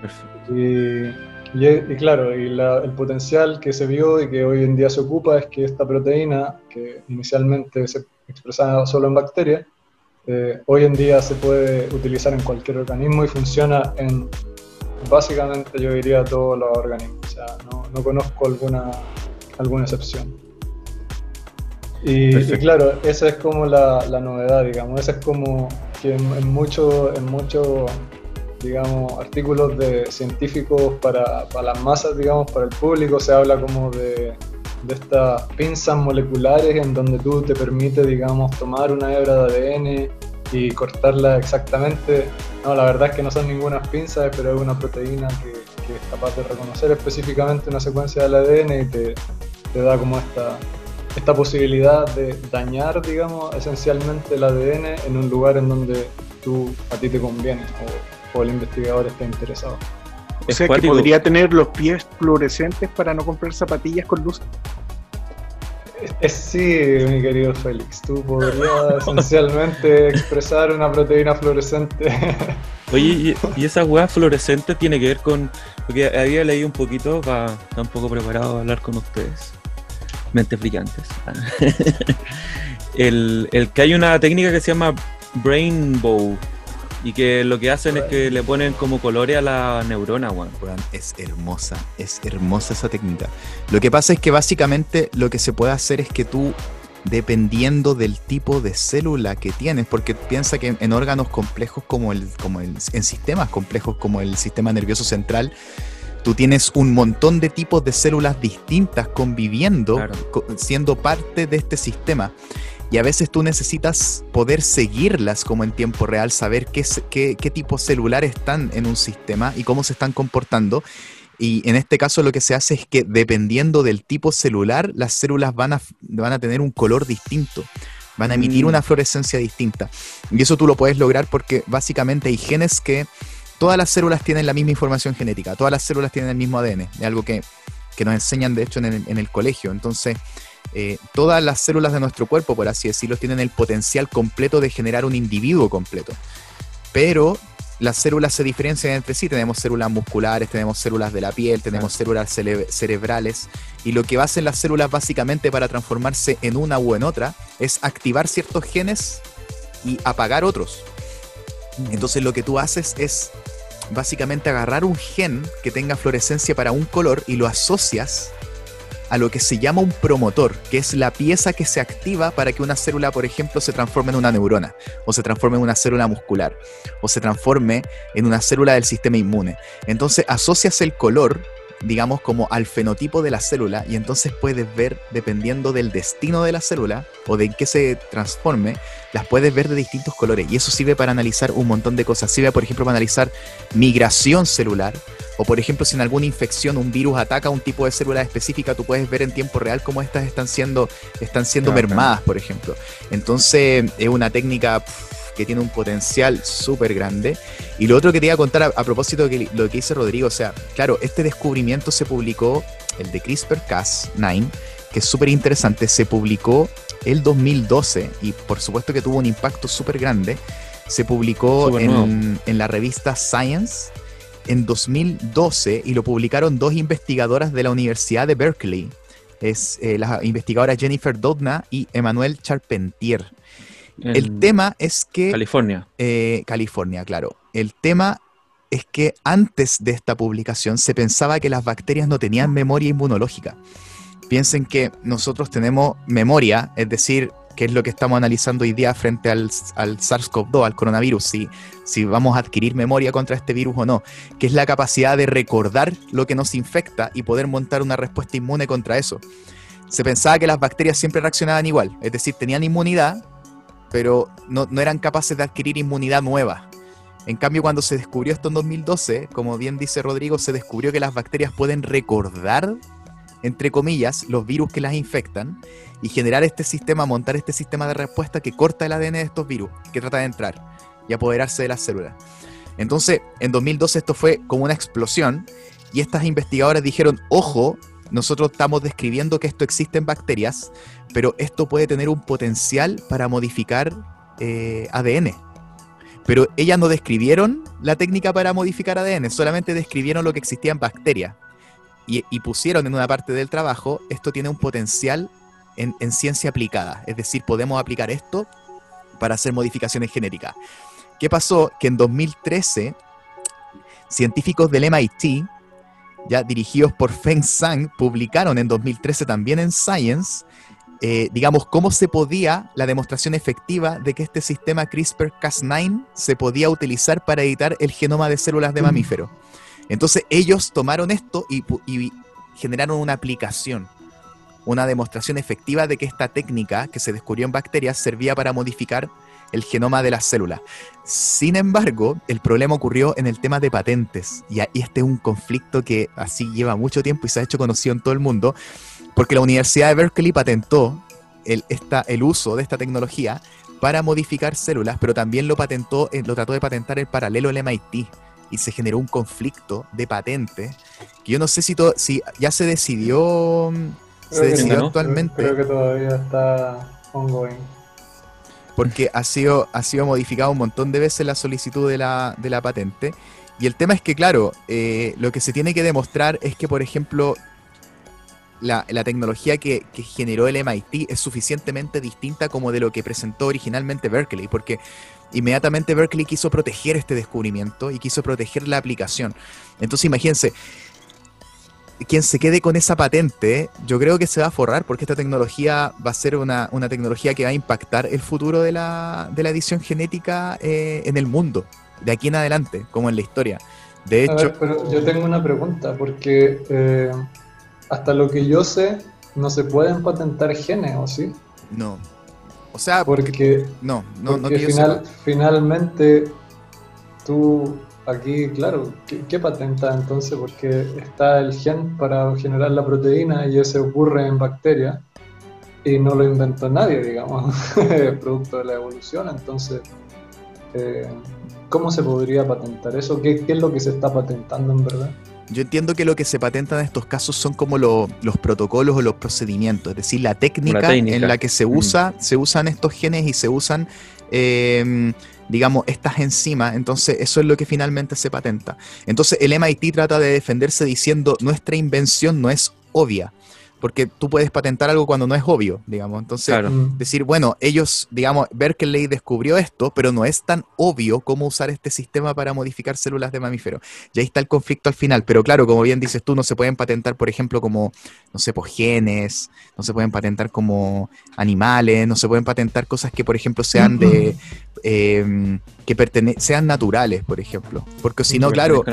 Perfecto. Y, y- y claro, y la- el potencial que se vio y que hoy en día se ocupa es que esta proteína, que inicialmente se expresaba solo en bacterias, eh, hoy en día se puede utilizar en cualquier organismo y funciona en básicamente yo diría todos los organismos. O sea, no, no conozco alguna, alguna excepción. Y, y claro, esa es como la, la, novedad, digamos. Esa es como que en, en muchos, en mucho, digamos, artículos de científicos para, para, las masas, digamos, para el público, se habla como de, de estas pinzas moleculares en donde tú te permite, digamos, tomar una hebra de ADN y cortarla exactamente. No, la verdad es que no son ninguna pinzas, pero es una proteína que, que, es capaz de reconocer específicamente una secuencia del ADN y te, te da como esta, esta posibilidad de dañar, digamos, esencialmente el ADN en un lugar en donde tú, a ti te conviene o, o el investigador está interesado. O sea que podría tener los pies fluorescentes para no comprar zapatillas con luz. Es, sí, mi querido Félix, tú podrías <laughs> esencialmente expresar una proteína fluorescente. <laughs> Oye, y, esa hueá fluorescente tiene que ver con. Porque había leído un poquito, para estar un poco preparado a hablar con ustedes. Mentes brillantes. <laughs> el, el que hay una técnica que se llama Brainbow, y que lo que hacen es que le ponen como colores a la neurona, weón. Es hermosa, es hermosa esa técnica. Lo que pasa es que básicamente lo que se puede hacer es que tú, dependiendo del tipo de célula que tienes, porque piensa que en, órganos complejos como el, como el, en sistemas complejos como el sistema nervioso central, tú tienes un montón de tipos de células distintas conviviendo, claro. siendo parte de este sistema. Y a veces tú necesitas poder seguirlas como en tiempo real, saber qué, qué, qué tipos celulares están en un sistema y cómo se están comportando. Y en este caso lo que se hace es que dependiendo del tipo celular, las células van a, van a tener un color distinto, van a emitir mm. una fluorescencia distinta. Y eso tú lo puedes lograr porque básicamente hay genes que todas las células tienen la misma información genética, todas las células tienen el mismo ADN, es algo que, que nos enseñan de hecho en el, en el colegio. Entonces, eh, todas las células de nuestro cuerpo, por así decirlo, tienen el potencial completo de generar un individuo completo. Pero las células se diferencian entre sí. Tenemos células musculares, tenemos células de la piel, tenemos células cere cerebrales. Y lo que hacen las células básicamente para transformarse en una u en otra es activar ciertos genes y apagar otros. Entonces lo que tú haces es básicamente agarrar un gen que tenga fluorescencia para un color y lo asocias a lo que se llama un promotor, que es la pieza que se activa para que una célula, por ejemplo, se transforme en una neurona, o se transforme en una célula muscular, o se transforme en una célula del sistema inmune. Entonces asocias el color digamos, como al fenotipo de la célula y entonces puedes ver, dependiendo del destino de la célula o de en qué se transforme, las puedes ver de distintos colores. Y eso sirve para analizar un montón de cosas. Sirve, por ejemplo, para analizar migración celular o, por ejemplo, si en alguna infección un virus ataca a un tipo de célula específica, tú puedes ver en tiempo real cómo estas están siendo, están siendo claro, mermadas, por ejemplo. Entonces, es una técnica... Pff, que tiene un potencial súper grande. Y lo otro que te iba a contar a, a propósito de que, lo que dice Rodrigo, o sea, claro, este descubrimiento se publicó, el de CRISPR-Cas9, que es súper interesante, se publicó el 2012 y por supuesto que tuvo un impacto súper grande. Se publicó en, en, la revista Science en 2012 y lo publicaron dos investigadoras de la Universidad de Berkeley. Es eh, la investigadora Jennifer Doudna y Emmanuel Charpentier. El tema es que... California. Eh, California, claro. El tema es que antes de esta publicación se pensaba que las bacterias no tenían memoria inmunológica. Piensen que nosotros tenemos memoria, es decir, que es lo que estamos analizando hoy día frente al, al SARS-CoV-2, al coronavirus, si, si vamos a adquirir memoria contra este virus o no, que es la capacidad de recordar lo que nos infecta y poder montar una respuesta inmune contra eso. Se pensaba que las bacterias siempre reaccionaban igual, es decir, tenían inmunidad, pero no, no, eran capaces de adquirir inmunidad nueva. En cambio, cuando se descubrió esto en 2012, como bien dice Rodrigo, se descubrió que las bacterias pueden recordar, entre comillas, los virus que las infectan y generar este sistema, montar este sistema de respuesta que corta el ADN de estos virus, que trata de entrar y apoderarse de las células. Entonces, en 2012 esto fue como una explosión y estas investigadoras dijeron, ojo, nosotros estamos describiendo que esto existe en bacterias, pero esto puede tener un potencial para modificar eh, ADN. Pero ellas no describieron la técnica para modificar ADN, solamente describieron lo que existía en bacterias. Y, pusieron en una parte del trabajo, esto tiene un potencial en, en, ciencia aplicada. Es decir, podemos aplicar esto para hacer modificaciones genéticas. ¿Qué pasó? Que en 2013, científicos del MIT, ya dirigidos por Feng Sang, publicaron en 2013 también en Science, eh, digamos, cómo se podía, la demostración efectiva de que este sistema CRISPR-Cas9 se podía utilizar para editar el genoma de células de mamíferos. Entonces ellos tomaron esto y generaron una aplicación, una demostración efectiva de que esta técnica que se descubrió en bacterias servía para modificar el genoma de las células. Sin embargo, el problema ocurrió en el tema de patentes. Y, este es un conflicto que así lleva mucho tiempo y se ha hecho conocido en todo el mundo, porque la Universidad de Berkeley patentó el, esta- el uso de esta tecnología para modificar células, pero también lo patentó, eh, lo trató de patentar el paralelo el MIT. Y se generó un conflicto de patente que yo no sé si, to- si ya se decidió, mm, se decidió no. actualmente Creo que todavía está ongoing. Porque ha sido, ha sido modificado un montón de veces la solicitud de la, de la patente. Y el tema es que, claro, eh, lo que se tiene que demostrar es que, por ejemplo, la, la tecnología que, que generó el MIT es suficientemente distinta como de lo que presentó originalmente Berkeley, porque inmediatamente Berkeley quiso proteger este descubrimiento y quiso proteger la aplicación. Entonces, imagínense, quien se quede con esa patente, yo creo que se va a forrar porque esta tecnología va a ser una, una tecnología que va a impactar el futuro de la, de la edición genética eh, en el mundo, de aquí en adelante, como en la historia. De A hecho, ver, pero yo tengo una pregunta, porque eh, hasta lo que yo sé, no se pueden patentar genes, ¿o sí? no. O sea, Porque, no, no, no porque que yo final- finalmente tú aquí, claro, ¿qué, qué patenta entonces? Porque está el gen para generar la proteína y ese ocurre en bacterias y no lo inventó nadie, digamos, <laughs> producto de la evolución. Entonces, eh, ¿cómo se podría patentar eso? ¿Qué, qué es lo que se está patentando en verdad? Yo entiendo que lo que se patenta en estos casos son como lo- los protocolos o los procedimientos, es decir, la técnica, técnica. en la que se Mm. usa, se usan estos genes y se usan, eh, digamos, estas enzimas. Entonces, eso es lo que finalmente se patenta. Entonces, el MIT trata de defenderse diciendo nuestra invención no es obvia, porque tú puedes patentar algo cuando no es obvio, digamos. Entonces, Claro. Mm. decir, bueno, ellos, digamos, Berkeley descubrió esto, pero no es tan obvio cómo usar este sistema para modificar células de mamíferos. Y ahí está el conflicto al final. Pero claro, como bien dices tú, no se pueden patentar, por ejemplo, como, no sé, pues genes, no se pueden patentar como animales, no se pueden patentar cosas que, por ejemplo, sean de. eh, que pertene sean naturales, por ejemplo. Porque si no, claro,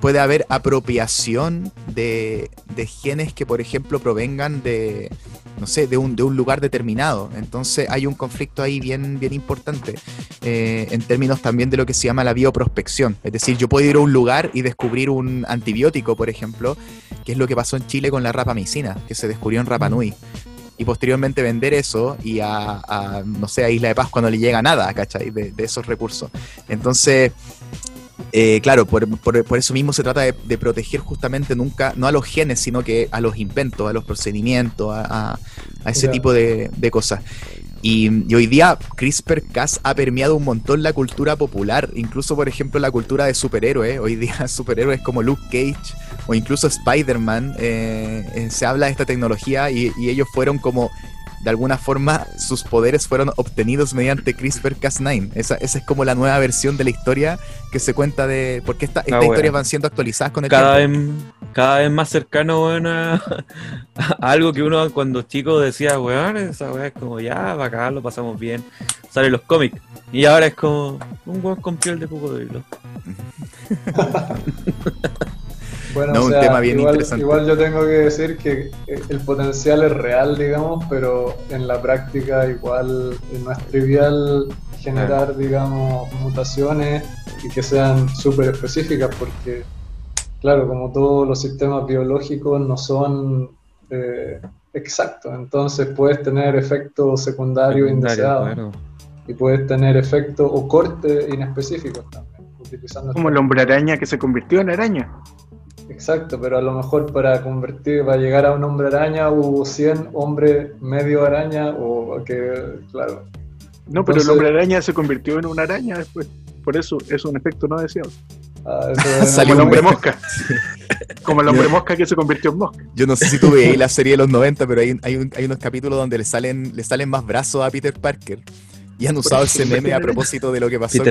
puede haber apropiación de, de genes que, por ejemplo, provengan de, no sé, de un, de un lugar determinado. Entonces hay un conflicto ahí bien, bien importante eh, en términos también de lo que se llama la bioprospección. Es decir, yo puedo ir a un lugar y descubrir un antibiótico, por ejemplo, que es lo que pasó en Chile con la rapamicina, que se descubrió en Rapa Nui. Y posteriormente vender eso y a, a, no sé, a Isla de Pascua no le llega nada, ¿cachai? De, de esos recursos. Entonces, eh, claro, por, por- por eso mismo se trata de, de proteger justamente nunca, no a los genes, sino que a los inventos, a los procedimientos, a, a- a ese tipo de, de cosas. Y, y hoy día CRISPR-Cas ha permeado un montón la cultura popular, incluso por ejemplo la cultura de superhéroes. Hoy día <laughs> superhéroes como Luke Cage o incluso Spider-Man, eh, eh, se habla de esta tecnología y, y ellos fueron como, de alguna forma, sus poderes fueron obtenidos mediante CRISPR-Cas9. Esa, esa es como la nueva versión de la historia que se cuenta de... Porque esta, estas Ah, bueno. historias van siendo actualizadas con el Cada tiempo. vez, cada vez más cercano, weón, a, a algo que uno cuando chico decía, weón, esa weá es como ya, acá lo pasamos bien. Salen los cómics. Y ahora es como un weón con piel de cocodrilo. <laughs> Bueno, No, o un tema bien igual, interesante. igual yo tengo que decir que el potencial es real, digamos, pero en la práctica igual no es trivial generar, digamos, mutaciones y que sean súper específicas porque, claro, como todos los sistemas biológicos no son eh, exactos, entonces puedes tener efectos secundarios Secundario, indeseados claro. y puedes tener efectos o cortes inespecíficos también, utilizando Como el hombre araña que se convirtió en araña. Exacto, pero a lo mejor para convertir, para llegar a un hombre araña hubo 100 hombres medio araña o que, claro. No, pero Entonces- el hombre araña se convirtió en una araña después. Por eso es un efecto no deseado. ah, es- <laughs> Como el hombre mosca. Como el hombre mosca que se convirtió en mosca. Yo no sé si tú veis <laughs> la serie de los 90, pero hay, hay, un- hay unos capítulos donde le salen, le salen más brazos a Peter Parker. Y han usado ese meme a propósito de lo que pasó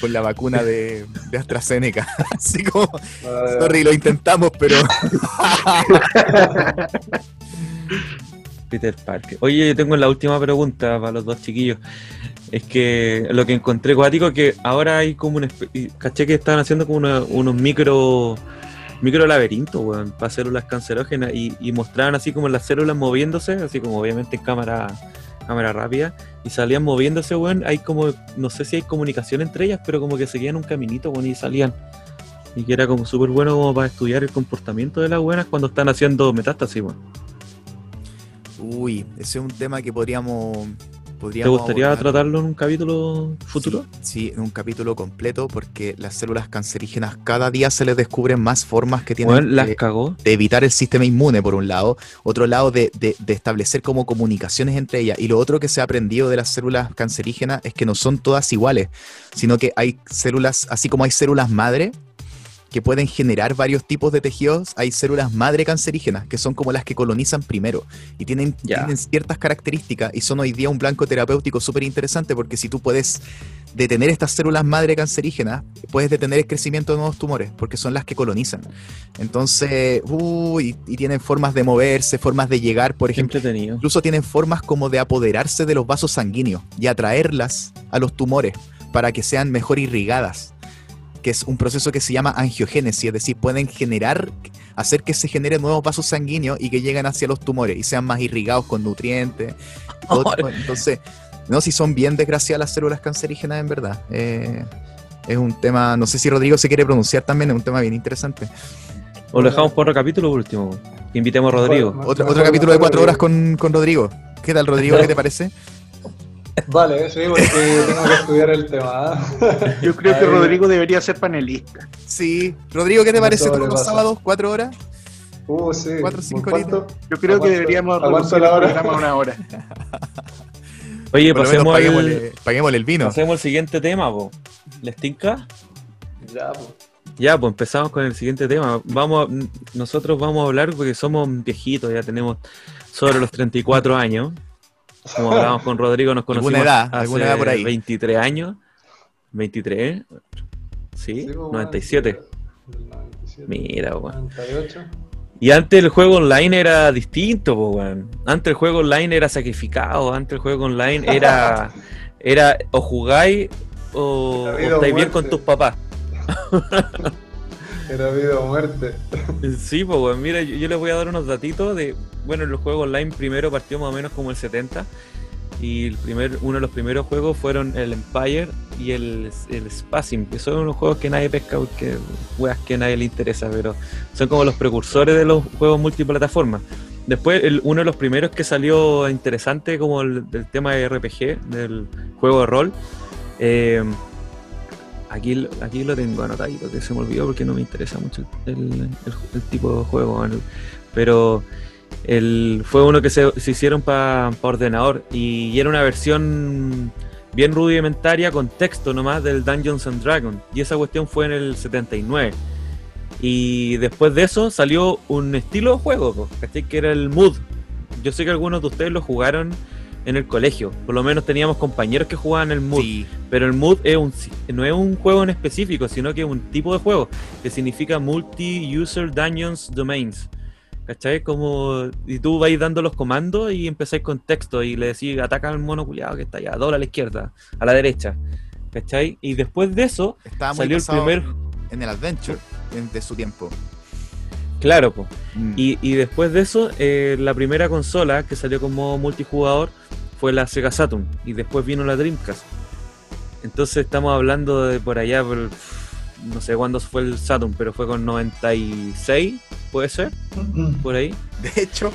con, la vacuna de, de AstraZeneca. <laughs> Así como, Ah, sorry, lo intentamos, pero <laughs> Peter Parker. Oye, yo tengo la última pregunta para los dos chiquillos. Es que lo que encontré cuático es que ahora hay como un... Caché que estaban haciendo como una- unos micro... Micro laberintos, weón, para células cancerógenas y, y mostraban así como las células moviéndose, así como obviamente en cámara, cámara rápida, y salían moviéndose, weón. Hay como, no sé si hay comunicación entre ellas, pero como que seguían un caminito, weón, y salían. Y que era como súper bueno como para estudiar el comportamiento de las buenas cuando están haciendo metástasis, weón. Uy, ese es un tema que podríamos. ¿Te gustaría abordar. tratarlo en un capítulo futuro? Sí, sí, en un capítulo completo, porque las células cancerígenas cada día se les descubren más formas que tienen Weón, las de, cagó. de evitar el sistema inmune, por un lado, otro lado de, de- de establecer como comunicaciones entre ellas. Y lo otro que se ha aprendido de las células cancerígenas es que no son todas iguales, sino que hay células, así como hay células madre, que pueden generar varios tipos de tejidos, hay células madre cancerígenas, que son como las que colonizan primero y tienen, ciertas características y son hoy día un blanco terapéutico súper interesante porque si tú puedes detener estas células madre cancerígenas, puedes detener el crecimiento de nuevos tumores, porque son las que colonizan. Entonces, uy, y, tienen formas de moverse, formas de llegar, por ejemplo, incluso tienen formas como de apoderarse de los vasos sanguíneos y atraerlas a los tumores para que sean mejor irrigadas, que es un proceso que se llama angiogénesis, es decir, pueden generar, hacer que se generen nuevos vasos sanguíneos y que lleguen hacia los tumores y sean más irrigados con nutrientes. y <laughs> todo tipo- Entonces, no, si son bien desgraciadas las células cancerígenas, en verdad. Eh, es un tema, no sé si Rodrigo se quiere pronunciar también, es un tema bien interesante. O lo dejamos por otro capítulo por último. Invitemos a Rodrigo. Otro, otro capítulo de cuatro horas con, con Rodrigo. ¿Qué tal, Rodrigo? <laughs> ¿Qué te parece? Vale, sí, porque tengo que estudiar el tema. ¿ah? Yo creo que. Rodrigo debería ser panelista. Sí. Rodrigo, ¿qué te parece todo todos los sábados? ¿Cuatro horas? Uh, sí. Cuatro, cinco ¿Cuánto? Yo creo que deberíamos aguanto reducir la el hora. programa a una hora. <laughs> Oye, Por pasemos paguémosle, paguémosle el vino. pasemos al siguiente tema, po. ¿Les tinca? Ya, pues. Ya, pues empezamos con el siguiente tema. Vamos, a- nosotros vamos a hablar porque somos viejitos, ya tenemos sobre los 34 años. Como hablábamos con Rodrigo, nos conocimos Alguna edad, hace alguna edad por ahí. 23 años. 23, sí, Sí, pues, 97. del 97. Mira, weón. 98. Y antes el juego online era distinto, po, weón. Antes el juego online era sacrificado, antes el juego online era, <laughs> era o jugáis o, o estáis bien con tus papás. <laughs> Era vida o muerte. Sí, pues, weón, mira, yo, les voy a dar unos datitos de, bueno, los juegos online primero partió más o menos como el 70 y el primer, uno de los primeros juegos fueron el Empire y el, el Spacing, que son unos juegos que nadie pesca porque weas que a nadie le interesa, pero son como los precursores de los juegos multiplataformas. Después, el- uno de los primeros que salió interesante como el, del tema de RPG, del juego de rol, eh, aquí, aquí lo tengo anotadito, que se me olvidó porque no me interesa mucho el, tipo de juego, pero el, fue uno que se, hicieron para ordenador y, era una versión bien rudimentaria con texto nomás del Dungeons and Dragons. Y esa cuestión fue en el 79 y después de eso salió un estilo de juego ¿cachai? que era el Mood. Yo sé que algunos de ustedes lo jugaron en el colegio por lo menos teníamos compañeros que jugaban el Mood Sí. pero el Mood es un, no es un juego en específico, sino que es un tipo de juego que significa Multi-User Dungeons Domains. ¿Cachai? Como, y tú vais dando los comandos y empezáis con texto y le decís ataca al mono culiado que está allá, dobla a la izquierda, a la derecha. ¿Cachai? Y después de eso Estaba salió el primer. en el Adventure en- de su tiempo. Claro. Mm. Y, y después de eso, eh, la primera consola que salió como multijugador fue la Sega Saturn. Y después vino la Dreamcast. Entonces estamos hablando de por allá, por- no sé cuándo fue el Saturn, pero fue con 96, puede ser, por ahí. De hecho,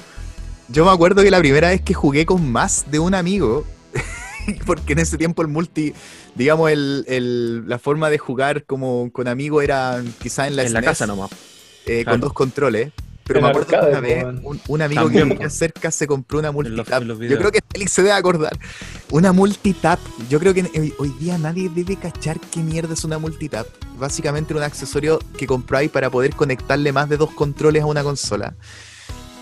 yo me acuerdo que la primera vez que jugué con más de un amigo, <laughs> porque en ese tiempo el multi, digamos, el, el- la forma de jugar como con amigos era quizá en la, en la SNES, casa nomás. Eh, claro. con dos controles. Pero En me acuerdo arcade, una vez un, un amigo También, que vivía cerca se compró una multitap. Yo creo que Félix se debe acordar. Una multitap. Yo creo que hoy, hoy día nadie debe cachar qué mierda es una multitap. Básicamente era un accesorio que compráis para poder conectarle más de dos controles a una consola.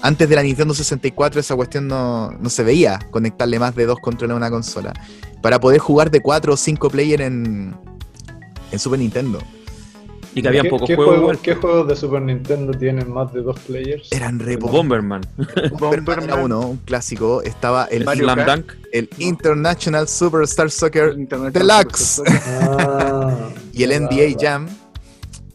Antes de la Nintendo 64 esa cuestión no, no se veía, conectarle más de dos controles a una consola. Para poder jugar de 4 o 5 player en, en Super Nintendo. Y que había ¿Qué, pocos qué juegos. qué juegos de Super Nintendo tienen más de dos players? Eran re. Bomberman, Bomberman era uno, un clásico. Estaba el, Mario Slam Kart. Dunk. el International Superstar Soccer Deluxe. Ah, <laughs> y el NBA. Jam.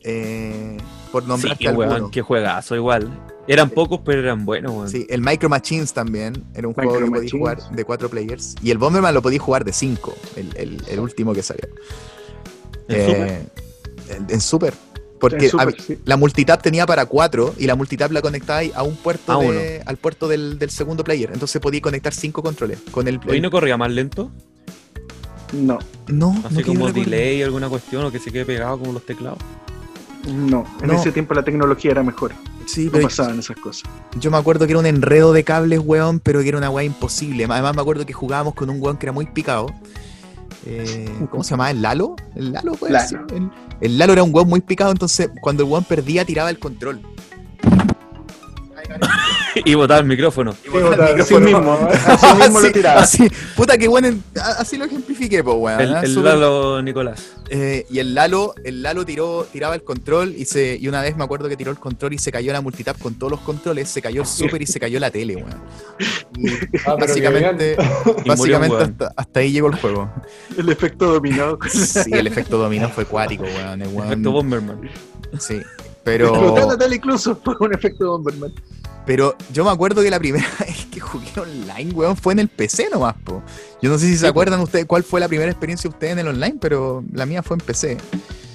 eh, por nombrarte Sí, alguno. qué juegazo igual. Eran pocos, pero eran buenos, weón. Sí, el Micro Machines también era un Micro juego que podías jugar de cuatro players. Y el Bomberman lo podías jugar de cinco, el, el- el último que salió. ¿En Eh, Super? En, en Super. Porque En Super, hab- sí. la multitap tenía para cuatro y la multitap la conectabais a un puerto A de- al puerto del, del segundo player. Entonces podías conectar cinco controles. Con el, ¿Hoy no corría más lento? No, no, Así no como delay, alguna cuestión, o que se quede pegado como los teclados. no. En No. ese tiempo la tecnología era mejor. Sí, No pero pasaban esas cosas. yo me acuerdo que era un enredo de cables, weón, pero que era una weá imposible. Además me acuerdo que jugábamos con un weón que era muy picado. Eh, ¿Cómo <laughs> se llamaba? ¿El Lalo? ¿El Lalo? puede Lalo. ser? El, el Lalo era un weón muy picado, entonces cuando el weón perdía tiraba el control. <laughs> y botaba el micrófono. Sí, botar el Así micrófono, mismo. ¿eh? <laughs> Así <laughs> mismo lo Así- tiraba. así, puta que bueno, así lo ejemplifiqué, pues weón. El, el Súper- Lalo Nicolás. Eh, y el Lalo, el Lalo tiró, tiraba el control y se y una vez me acuerdo que tiró el control y se cayó la multitap con todos los controles, se cayó el super y se cayó la tele, weón. Y Ah, básicamente, Y murió básicamente hasta, hasta ahí llegó el juego. El efecto dominó. Sí, el efecto dominó fue cuático, weón. el weón- Efecto Bomberman. sí. Pero, <laughs> incluso <laughs> por un efecto Bomberman. pero yo me acuerdo que la primera <laughs> vez que jugué online, weón, fue en el PC nomás, po. Yo no sé si se acuerdan ustedes cuál fue la primera experiencia de ustedes en el online, pero la mía fue en PC.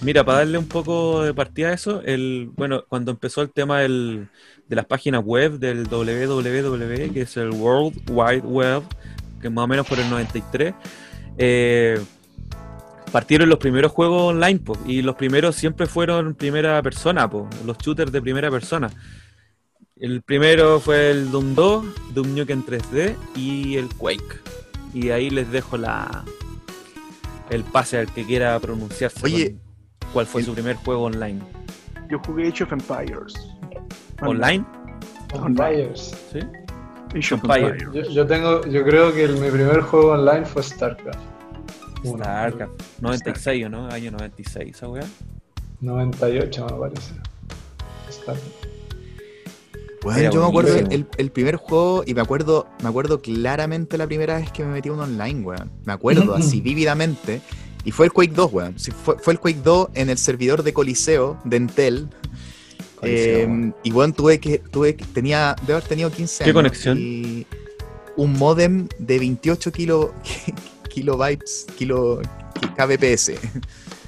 Mira, para darle un poco de partida a eso, el, bueno, cuando empezó el tema del- de las páginas web del www, que es el World Wide Web, que más o menos por el 93, eh, partieron los primeros juegos online, po, y los primeros siempre fueron primera persona, po, los shooters de primera persona. El primero fue el Doom 2, Doom Nukem 3D y el Quake. Y ahí les dejo la el pase al que quiera pronunciarse. Oye, con cuál fue el- su primer juego online. Yo jugué Age of Empires. ¿Online? Vampires. ¿Sí? Age of Empire. Empires. Yo, yo tengo, yo creo que el- mi primer juego online fue StarCraft. Uno. Starcraft. 96, ¿o no? Año 96, esa weá. 98 me parece. StarCraft. Bueno, Era yo me acuerdo el, el primer juego y me acuerdo, me acuerdo claramente la primera vez que me metí a un online, weón. Me acuerdo así <laughs> vívidamente. Y fue el Quake 2, weón. Sí, fue, fue el Quake 2 en el servidor de Coliseo de Entel. Coliseo, Eh, y bueno, tuve que, tuve que, tenía, debo haber tenido 15 ¿Qué años. conexión? Y un modem de 28 kilo, <laughs> kilobytes, kilo, kbps.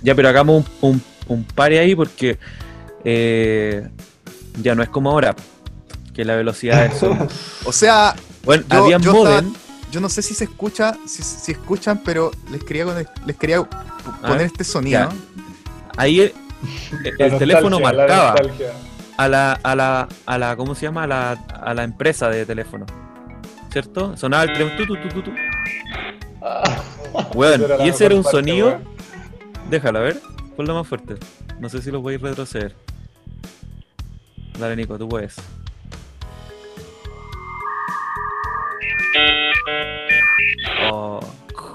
Ya, pero hagamos un, un, un pare ahí porque eh, ya no es como ahora. Que la velocidad es. <laughs> O sea, Bueno, Yo- había yo modem. yo no sé si se escucha, si, si escuchan, pero les quería, les quería poner este sonido. ya. Ahí el, La el teléfono la marcaba a la, a la, a la, ¿cómo se llama? A la, a la empresa de teléfono. ¿Cierto? Sonaba el teléfono. tu, tu, tu, tu, tu. Ah, <laughs> Weón, y ese era un parte, sonido. weón. Déjalo, a ver. Ponlo más fuerte. No sé si lo podéis retroceder. Dale, Nico, tú puedes. Oh.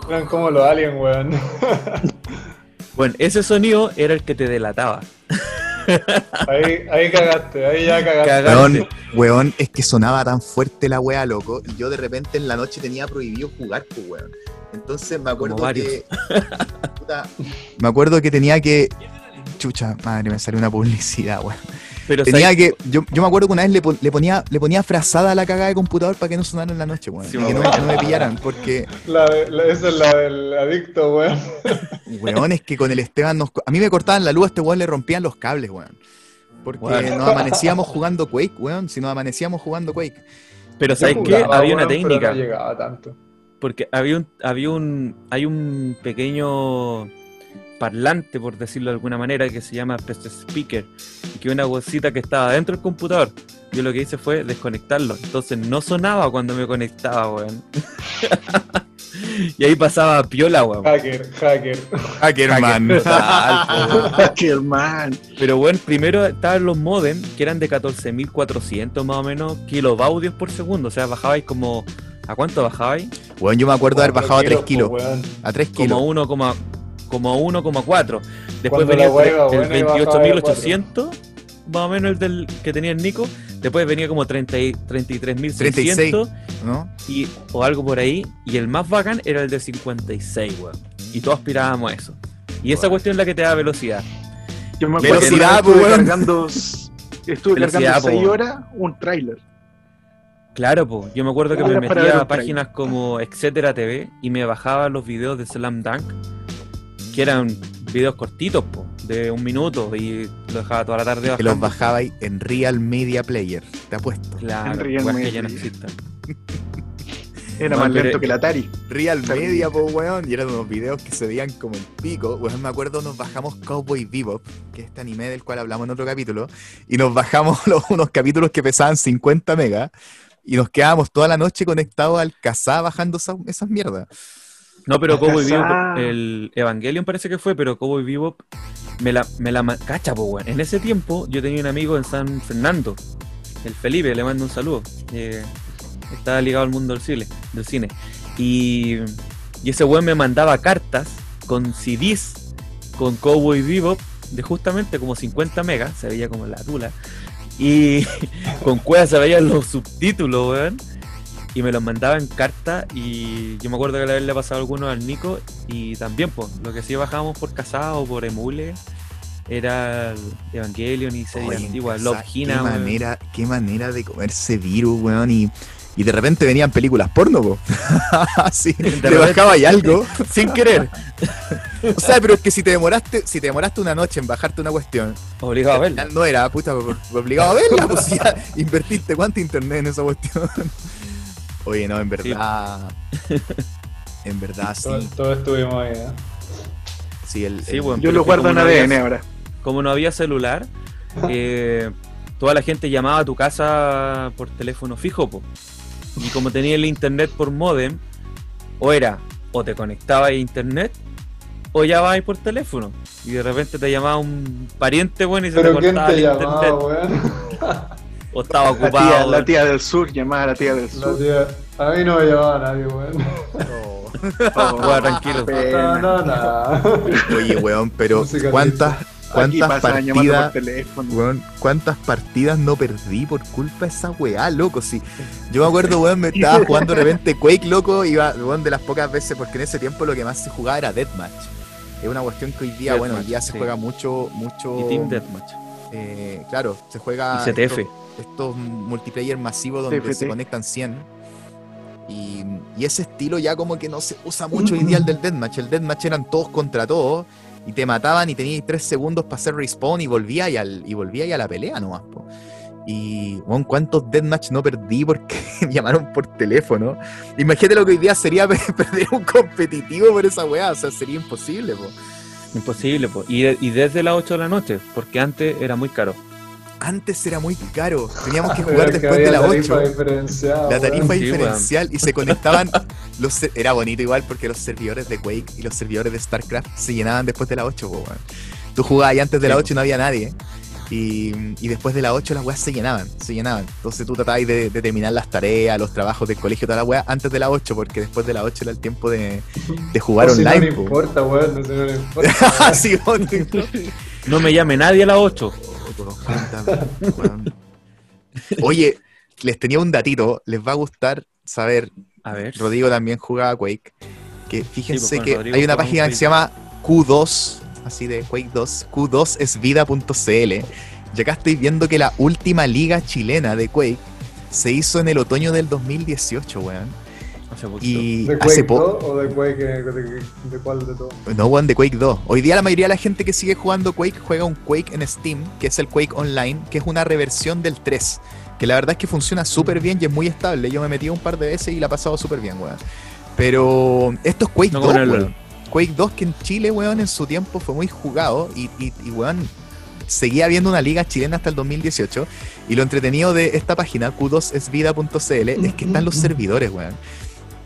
Eran como los aliens, weón. <laughs> Bueno, ese sonido era el que te delataba. <laughs> Ahí, ahí cagaste, ahí ya cagaste. Cagaste. Weón, weón, es que sonaba tan fuerte la wea, loco. Y yo de repente en la noche tenía prohibido jugar, pues, weón. Entonces me acuerdo que. puta, me acuerdo que tenía que. Chucha, madre, me salió una publicidad, weón. Pero Tenía ¿sabes? que. Yo, yo me acuerdo que una vez le, pon- le ponía, le ponía frazada a la cagada de computador para que no sonara en la noche, weón. Sí, y que no, me pillaran, porque. La de- la- esa es la del adicto, weón. Weón, es que con el Esteban nos... A mí me cortaban la luz, a este weón le rompían los cables, weón. Porque Weón. nos amanecíamos jugando Quake, weón. Si nos amanecíamos jugando Quake. Pero ¿sabes qué? Había una técnica. No llegaba tanto. Porque había un, había un, hay un pequeño parlante, por decirlo de alguna manera, que se llama PC Speaker, y que una bolsita que estaba dentro del computador. Yo lo que hice fue desconectarlo. Entonces no sonaba cuando me conectaba, weón. <laughs> Y ahí pasaba piola, weón. Hacker, hacker. Hackerman. Qué <laughs> hermano. Pero bueno, primero estaban los modem, que eran de 14.400 más o menos kilobaudios por segundo. O sea, bajabais como... ¿A cuánto bajabais? Weón, yo me acuerdo de haber bajado a 3 kilos. A 3 Como kilos. 1, como 1,4. Después Cuando venía iba el, el iba bajaba de 28.800, más o menos el del que tenía el Nico. Después venía como 30 y- 33.600 ¿no? y o algo por ahí. Y el más bacán era el de 56, weón. Y todos aspirábamos a eso. Y esa Weón. cuestión es la que te da velocidad. Yo me acuerdo que Velocidad, po, estuve cargando, estuve Velocidad, cargando po, 6 weón. horas un tráiler. Claro, pues. Yo me acuerdo que me metía a páginas como Etcétera TV y me bajaba los videos de Slam Dunk, que eran videos cortitos, po, de un minuto, y lo dejaba toda la tarde Que los bajando. bajabais en Real Media Player. Te apuesto. Claro, En Real weas que Media. ya no existen. <laughs> Era No, más lento que el Atari. Real Media, po, weón. Y eran unos videos que se veían como el pico. Weón, me acuerdo, nos bajamos Cowboy Bebop, que es este anime del cual hablamos en otro capítulo. Y nos bajamos <laughs> los, unos capítulos que pesaban 50 megas. Y nos quedábamos toda la noche conectados al Kazaa bajando esa- esas mierdas. No, pero Cowboy. Bebop, el Evangelion parece que fue, pero Cowboy Bebop me la, me la cacha, po, weón. En ese tiempo yo tenía un amigo en San Fernando, el Felipe, le mando un saludo. eh, estaba ligado al mundo del cine, del cine. Y, y ese weón me mandaba cartas con CDs con Cowboy Bebop de justamente como 50 megas, se veía como la tula. Y <laughs> con cuevas se veían los subtítulos, weón y me los mandaba en carta y yo me acuerdo que le había pasado algunos al Nico y también pues lo que sí bajábamos por casado o por emule era el Evangelion y series antiguas, Love Hina, qué weón. manera, qué manera de comerse virus, weón. Y, y de repente venían películas porno, po. <laughs> Así, te repente- bajaba y algo. <laughs> sin querer, O sea, pero es que si te demoraste, si te demoraste una noche en bajarte una cuestión, obligado a verla. no era, puta, obligado a verla, pues <laughs> ya invertiste cuánto internet en esa cuestión. Oye, no, en verdad. En verdad, sí. Todos, todos estuvimos ahí, ¿eh? Sí, el, Sí. Yo lo guardo en como no ADN ahora. Como no había celular, eh, toda la gente llamaba a tu casa por teléfono fijo, po. Y como tenía el internet por modem, o era o te conectabas a internet o llamabas por teléfono. Y de repente te llamaba un pariente, bueno, y se te Pero ¿quién cortaba te el llamaba, internet. weón? O estaba La tía, ocupado. la tía del sur, llamada a la tía del sur. tía- A mí no me llamaba nadie, weón. Oh, <laughs> Weón, tranquilo. No, no, no. Oye, weón, pero Música ¿cuántas, cuántas partidas, weón, cuántas partidas no perdí por culpa de esa weá, loco? Sí. Yo me acuerdo, weón, me estaba jugando de repente Quake, loco, iba, weón, de las pocas veces, porque en ese tiempo lo que más se jugaba era Deathmatch. Es una cuestión que hoy día, bueno, hoy día se sí. juega mucho, mucho. Y Team Deathmatch. eh, claro, se juega. Y CTF. Estos, estos multiplayer masivos donde se conectan 100. Y, y ese estilo ya como que no se usa mucho hoy día el del Deathmatch. El Deathmatch eran todos contra todos y te mataban y tenías tres segundos para hacer respawn y volvía y, al, y volvía y a la pelea nomás. po. Y, ¿cuántos Deathmatch no perdí porque <laughs> me llamaron por teléfono? Imagínate lo que hoy día sería pe- <laughs> perder un competitivo por esa weá, o sea, sería imposible, po. Imposible, pues. Y, y desde las 8 de la noche, porque antes era muy caro. Antes era muy caro, teníamos que <laughs> jugar que después de las tarifa 8. diferenciada, La tarifa. Sí, diferencial y se conectaban. <laughs> Los, era bonito igual porque los servidores de Quake y los servidores de StarCraft se llenaban después de las 8. po, weón. Tú jugabas y antes de Sí, las po. 8 no había nadie. Y, y después de las 8 las weas se llenaban, se llenaban. Entonces tú tratabas de, de terminar las tareas, los trabajos del colegio, toda la wea antes de las 8, porque después de las 8 era el tiempo de, de jugar <laughs> No, si online. No le importa, weón. No, si no le importa. No me llame nadie a las 8. Weón. Oye, les tenía un datito, les va a gustar saber A ver. Rodrigo también jugaba Quake. Que fíjense pues, que Rodrigo hay una página que se llama Q2, así de Quake 2, q2esvida.cl. Y acá estoy viendo que la última liga chilena de Quake se hizo en el otoño del 2018, weón. Hace poquito. Y ¿De Quake poco. 2 o de Quake? de, de- de cuál de todo? No, weón, de Quake 2. Hoy día la mayoría de la gente que sigue jugando Quake juega un Quake en Steam, que es el Quake Online, que es una reversión del 3. Que la verdad es que funciona súper bien y es muy estable. Yo me metí un par de veces y la he pasado súper bien, weón. Pero esto es Quake No 2, como en el weón. Quake 2 que en Chile, weón, en su tiempo fue muy jugado y, y, y, weón, seguía habiendo una liga chilena hasta el 2018. Y lo entretenido de esta página, q2esvida.cl, es que están los <laughs> servidores, weón.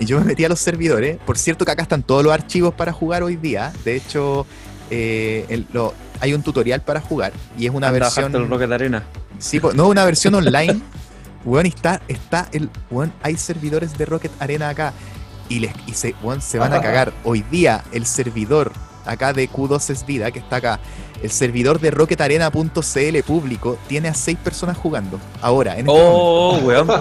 Y yo me metí a los servidores. Por cierto que acá están todos los archivos para jugar hoy día. De hecho, eh, el- lo- hay un tutorial para jugar. Y es una Anda, versión... el Rocket Arena. Sí, no, una versión online. Weón, y está, está el. Weón, hay servidores de Rocket Arena acá. Y, les, y se, weón, se van a cagar. Hoy día, el servidor acá de Q2 es vida, que está acá. El servidor de rocketarena.cl público tiene a seis personas jugando. Ahora, en este momento. Oh, weón. <laughs>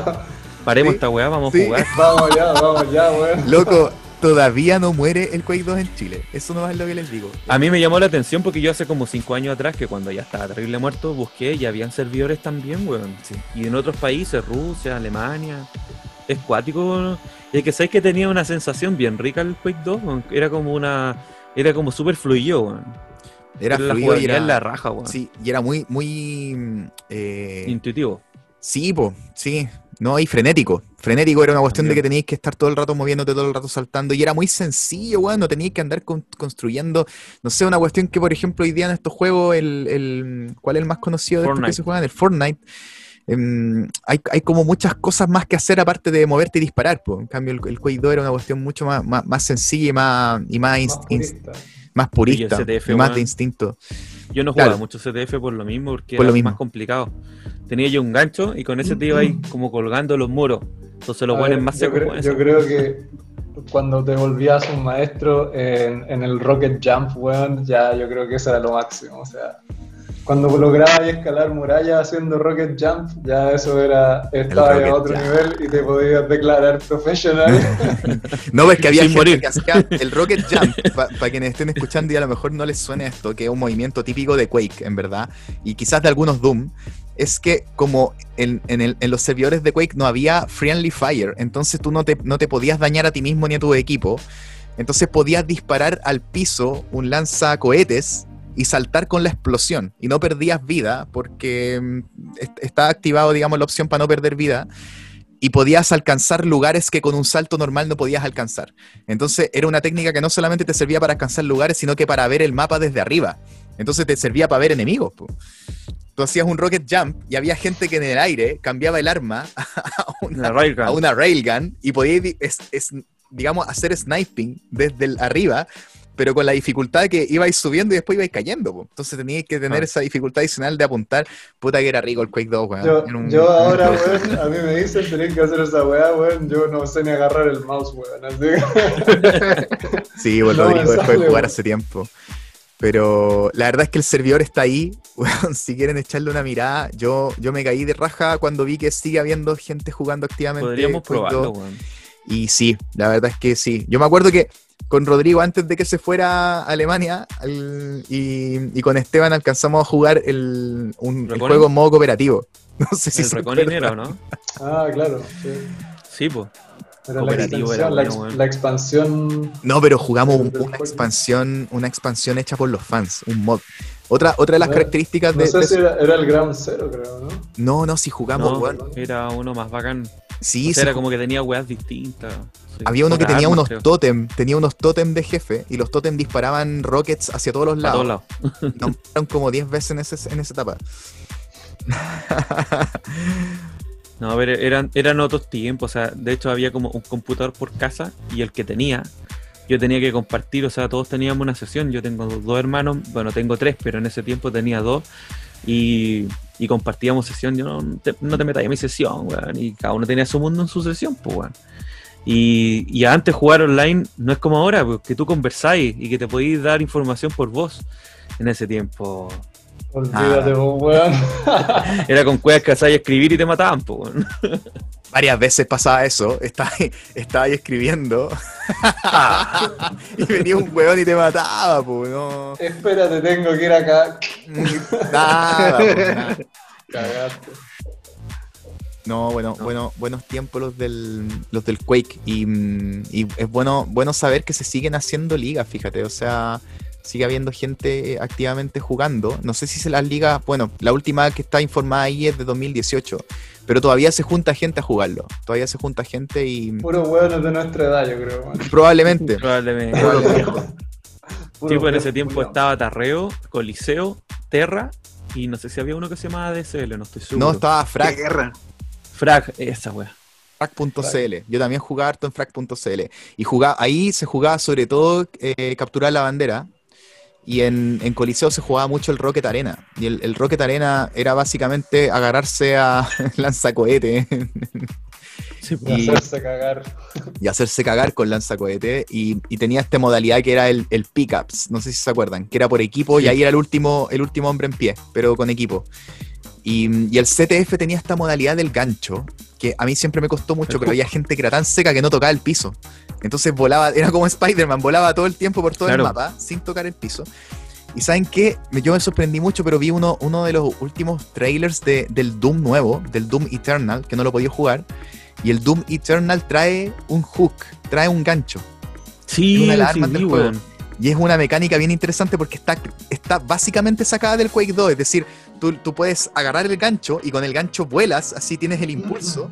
Paremos Sí. esta weá, vamos Sí. a jugar. <laughs> Vamos ya, vamos ya, weón. Loco, todavía no muere el Quake 2 en Chile. Eso no es lo que les digo. A mí me llamó la atención porque yo hace como 5 años atrás, que cuando ya estaba terrible muerto, busqué y habían servidores también, weón. Sí. Y en otros países, Rusia, Alemania. Es cuático. Y es que sabes que tenía una sensación bien rica el Quake 2, weón. Era como una. Era como súper fluido, weón. Era la fluido y jugabilidad era, en la raja, weón. sí, y era muy, muy. mm, eh, Intuitivo. Sí, po, sí. No, y frenético. Frenético era una cuestión de que teníais que estar todo el rato moviéndote, todo el rato saltando. Y era muy sencillo, weón. No teníais que andar con- construyendo. No sé, una cuestión que, por ejemplo, hoy día en estos juegos, el, el- ¿cuál es el más conocido de estos que se juegan? El Fortnite. Em, hay, hay como muchas cosas más que hacer aparte de moverte y disparar. po. En cambio, el, el Quake 2 era una cuestión mucho más, más, más sencilla y más, y más, Más purista. más purista. Y el CTF, y más de instinto. Yo no jugaba Claro. mucho CTF por lo mismo, porque Por era lo mismo. más complicado. Tenía yo un gancho y con ese te iba ahí como colgando los muros. Entonces los ver, más yo, secos creo, yo creo que cuando te volvías un maestro en, en el Rocket Jump, weón, ya yo creo que eso era lo máximo. O sea, cuando lograbas escalar murallas haciendo Rocket Jump, ya eso era, estaba Rocket a otro Jump. nivel y te podías declarar profesional. <laughs> No, ves que había Sin gente morir. que hacía el Rocket Jump, para quienes estén escuchando y a lo mejor no les suene esto, que es un movimiento típico de Quake, en verdad, y quizás de algunos Doom, es que como en, en el- en los servidores de Quake no había Friendly Fire, entonces tú no te, no te podías dañar a ti mismo ni a tu equipo, entonces podías disparar al piso un lanzacohetes y saltar con la explosión, y no perdías vida, porque mm, est- está activado, digamos, la opción para no perder vida, y podías alcanzar lugares que con un salto normal no podías alcanzar. Entonces era una técnica que no solamente te servía para alcanzar lugares, sino que para ver el mapa desde arriba. Entonces te servía para ver enemigos. po. Tú hacías un rocket jump y había gente que en el aire cambiaba el arma <laughs> a una, railgun. a una railgun y podías, di- es- es- digamos, hacer sniping desde el arriba, pero con la dificultad que ibais subiendo y después ibais cayendo. po. Entonces teníais que tener Ah. esa dificultad adicional de apuntar. Puta que era rico el Quake 2, weón. Yo, Era un- yo <laughs> ahora, weón, a mí me dicen tenés que hacer esa weá, weón, yo no sé ni agarrar el mouse, weón, así que... <laughs> Sí, bueno, <laughs> No Rodrigo dejó de jugar weón. hace tiempo. Pero la verdad es que el servidor está ahí. weón, si quieren echarle una mirada, yo, yo me caí de raja cuando vi que sigue habiendo gente jugando activamente. Podríamos probarlo, 2. weón. Y sí, la verdad es que sí. Yo me acuerdo que con Rodrigo, antes de que se fuera a Alemania, al- y, y con Esteban alcanzamos a jugar el, un, el ¿Reconin? juego en modo cooperativo. <laughs> No sé si El Reconin era, ¿o no? Ah, claro, sí. Sí, pues. Era la Cooperativo era la, bueno, ex- weón. la expansión... No, pero jugamos un- una expansión, una expansión hecha por los fans, un mod. Otra, otra de las No, características No de, sé de- si era, era el Ground Zero, creo, ¿no? No, no, si jugamos, No, era uno más bacán. Sí, O sea, sí, era como que tenía weas distintas. sí. había uno que tenía armas, unos creo. tótem, tenía unos tótem de jefe, y los tótem disparaban rockets hacia todos los A lados. todos lados. <laughs> Como 10 veces en, ese- en esa etapa. <laughs> No, pero eran, eran otros tiempos. O sea, de hecho había como un computador por casa y el que tenía, yo tenía que compartir. O sea, todos teníamos una sesión. Yo tengo dos hermanos, bueno, tengo tres, pero en ese tiempo tenía dos. Y, y compartíamos sesión. Yo no te, no te metas en mi sesión, weón. Y cada uno tenía su mundo en su sesión, pues, weón. Y, y antes jugar online no es como ahora, pues, que tú conversáis y que te podéis dar información por voz. En ese tiempo Olvídate, Ah. vos, weón. <laughs> era con cuevas que sabías escribir y te mataban, pues, weón. <laughs> Varias veces pasaba eso, estaba, ahí- estaba ahí escribiendo <laughs> y venía un weón y te mataba, pues, no. Espérate, tengo que ir acá. Nada, po, nada. Cagaste. No, bueno, No. bueno, buenos tiempos los del, los del Quake. Y, y es bueno, bueno saber que se siguen haciendo ligas, fíjate. O sea, sigue habiendo gente eh, activamente jugando. No sé si se las ligas, bueno, la última que está informada ahí es de 2018. Pero todavía se junta gente a jugarlo. Todavía se junta gente y Puros weones de nuestra edad, yo creo, weón. probablemente. <laughs> Probablemente. <laughs> Sí, pues en ese tiempo estaba Tarreo, Coliseo, Terra y no sé si había uno que se llamaba DSL, no estoy seguro. No, estaba Frag. Guerra. Frag, esa wea. Frac.cl. Yo también jugaba harto en Frac.cl. Y jugaba, ahí se jugaba sobre todo eh, capturar la bandera. Y en, en, Coliseo se jugaba mucho el Rocket Arena. Y el, el Rocket Arena era básicamente agarrarse a <laughs> lanzacohete. Sí, pues. y hacerse cagar. Y hacerse cagar con lanzacohete. Y, y tenía esta modalidad que era el, el pickups. No sé si se acuerdan. Que era por equipo sí. y ahí era el último, el último hombre en pie, pero con equipo. Y, y, el CTF tenía esta modalidad del gancho, que a mí siempre me costó mucho, pero había gente que era tan seca que no tocaba el piso. Entonces volaba, <laughs> era como Spider-Man, volaba todo el tiempo por todo claro. el mapa sin tocar el piso. Y saben qué, yo me sorprendí mucho, pero vi uno, uno de los últimos trailers de, del Doom nuevo, del Doom Eternal, que no lo podía jugar. Y el Doom Eternal trae un hook, trae un gancho. Sí, una de las sí, armas del sí, juego. weón. Y es una mecánica bien interesante porque está, está básicamente sacada del Quake 2. Es decir, tú, tú, puedes agarrar el gancho y con el gancho vuelas, así tienes el impulso.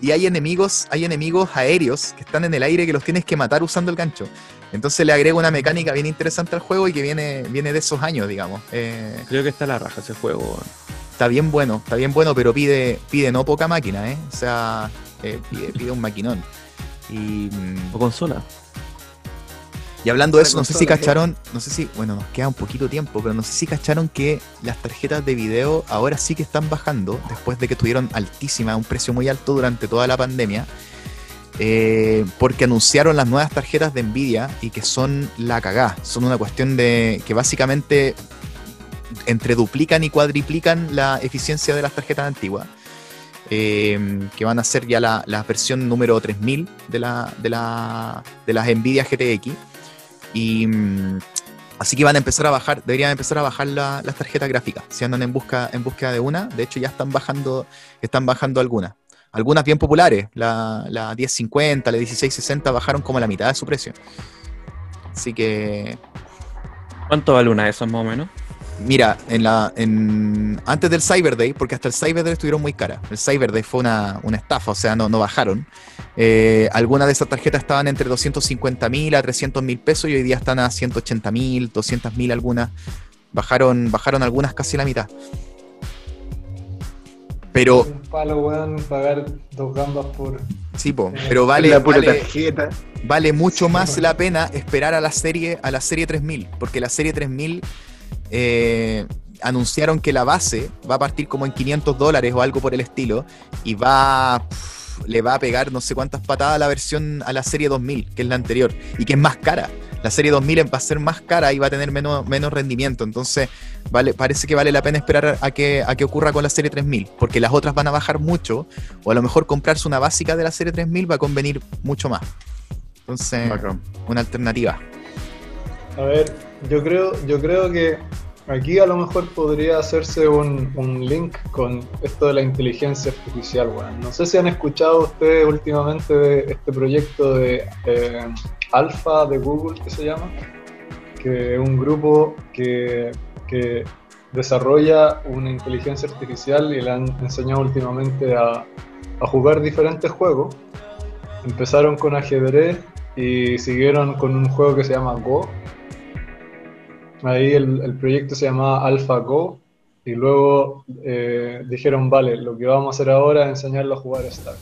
Y hay enemigos, hay enemigos aéreos que están en el aire que los tienes que matar usando el gancho. Entonces le agrega una mecánica bien interesante al juego y que viene, viene de esos años, digamos. Eh, Creo que está la raja ese juego. está bien bueno, está bien bueno, pero pide, pide no poca máquina, ¿eh? O sea, eh, pide, pide un maquinón. Y, O consola. Y hablando de eso, no sé si cacharon, no sé si, bueno, nos queda un poquito tiempo, pero no sé si cacharon que las tarjetas de video ahora sí que están bajando, después de que estuvieron altísimas, un precio muy alto durante toda la pandemia, eh, porque anunciaron las nuevas tarjetas de Nvidia y que son la cagá, son una cuestión de que básicamente entre duplican y cuadriplican la eficiencia de las tarjetas antiguas. eh, que van a ser ya la, la versión número 3000 de, la, de, la, de las Nvidia GTX. Y mm, así que van a empezar a bajar, deberían empezar a bajar la- las tarjetas gráficas. Si andan en busca, en búsqueda de una, de hecho ya están bajando, están bajando algunas. Algunas bien populares, la, la 1050, la 1660 bajaron como la mitad de su precio. Así que ¿Cuánto vale una de esas más o menos? Mira, en la, en, antes del Cyber Day, porque hasta el Cyber Day estuvieron muy caras. El Cyber Day fue una, una estafa, o sea, no, no bajaron. Eh, algunas de esas tarjetas estaban entre 250 mil a 300 mil pesos y hoy día están a 180 mil, 200 mil algunas. Bajaron, bajaron algunas casi la mitad. Pero, Un palo, weón, pagar dos gambas por. sí, po, pero vale, la pura vale, tarjeta. vale mucho más la pena esperar a la serie a la serie 3000 porque la serie 3000 eh, anunciaron que la base va a partir como en 500 dólares o algo por el estilo y va pf, le va a pegar no sé cuántas patadas a la versión a la serie 2000 que es la anterior y que es más cara. La serie 2000 va a ser más cara y va a tener menos, menos rendimiento. Entonces vale, parece que vale la pena esperar a que, a que ocurra con la serie 3000 porque las otras van a bajar mucho o a lo mejor comprarse una básica de la serie 3000 va a convenir mucho más. Entonces una alternativa. A ver, yo creo, yo creo que aquí a lo mejor podría hacerse un, un link con esto de la inteligencia artificial, weón. No sé si han escuchado ustedes últimamente de este proyecto de eh, Alpha de Google que se llama, que es un grupo que, que desarrolla una inteligencia artificial y le han enseñado últimamente a, a jugar diferentes juegos. Empezaron con ajedrez y siguieron con un juego que se llama Go, Ahí el, el proyecto se llamaba AlphaGo y luego eh, dijeron, vale, lo que vamos a hacer ahora es enseñarlo a jugar Star.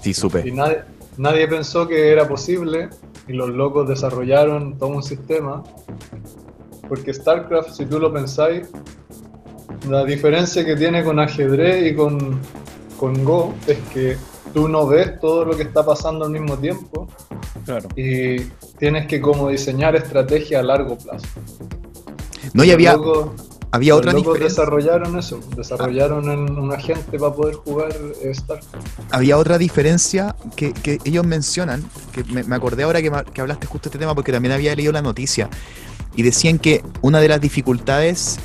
sí Y supe nadie, nadie pensó que era posible y los locos desarrollaron todo un sistema. Porque StarCraft, si tú lo pensáis, la diferencia que tiene con ajedrez y con, con Go es que tú no ves todo lo que está pasando al mismo tiempo Claro. y tienes que como diseñar estrategia a largo plazo. No y había locos- había otra diferencia desarrollaron eso, desarrollaron en un agente para poder jugar StarCraft. había otra diferencia que, que ellos mencionan, que me, me acordé ahora que, que hablaste justo de este tema porque también había leído la noticia, y decían que una de las dificultades,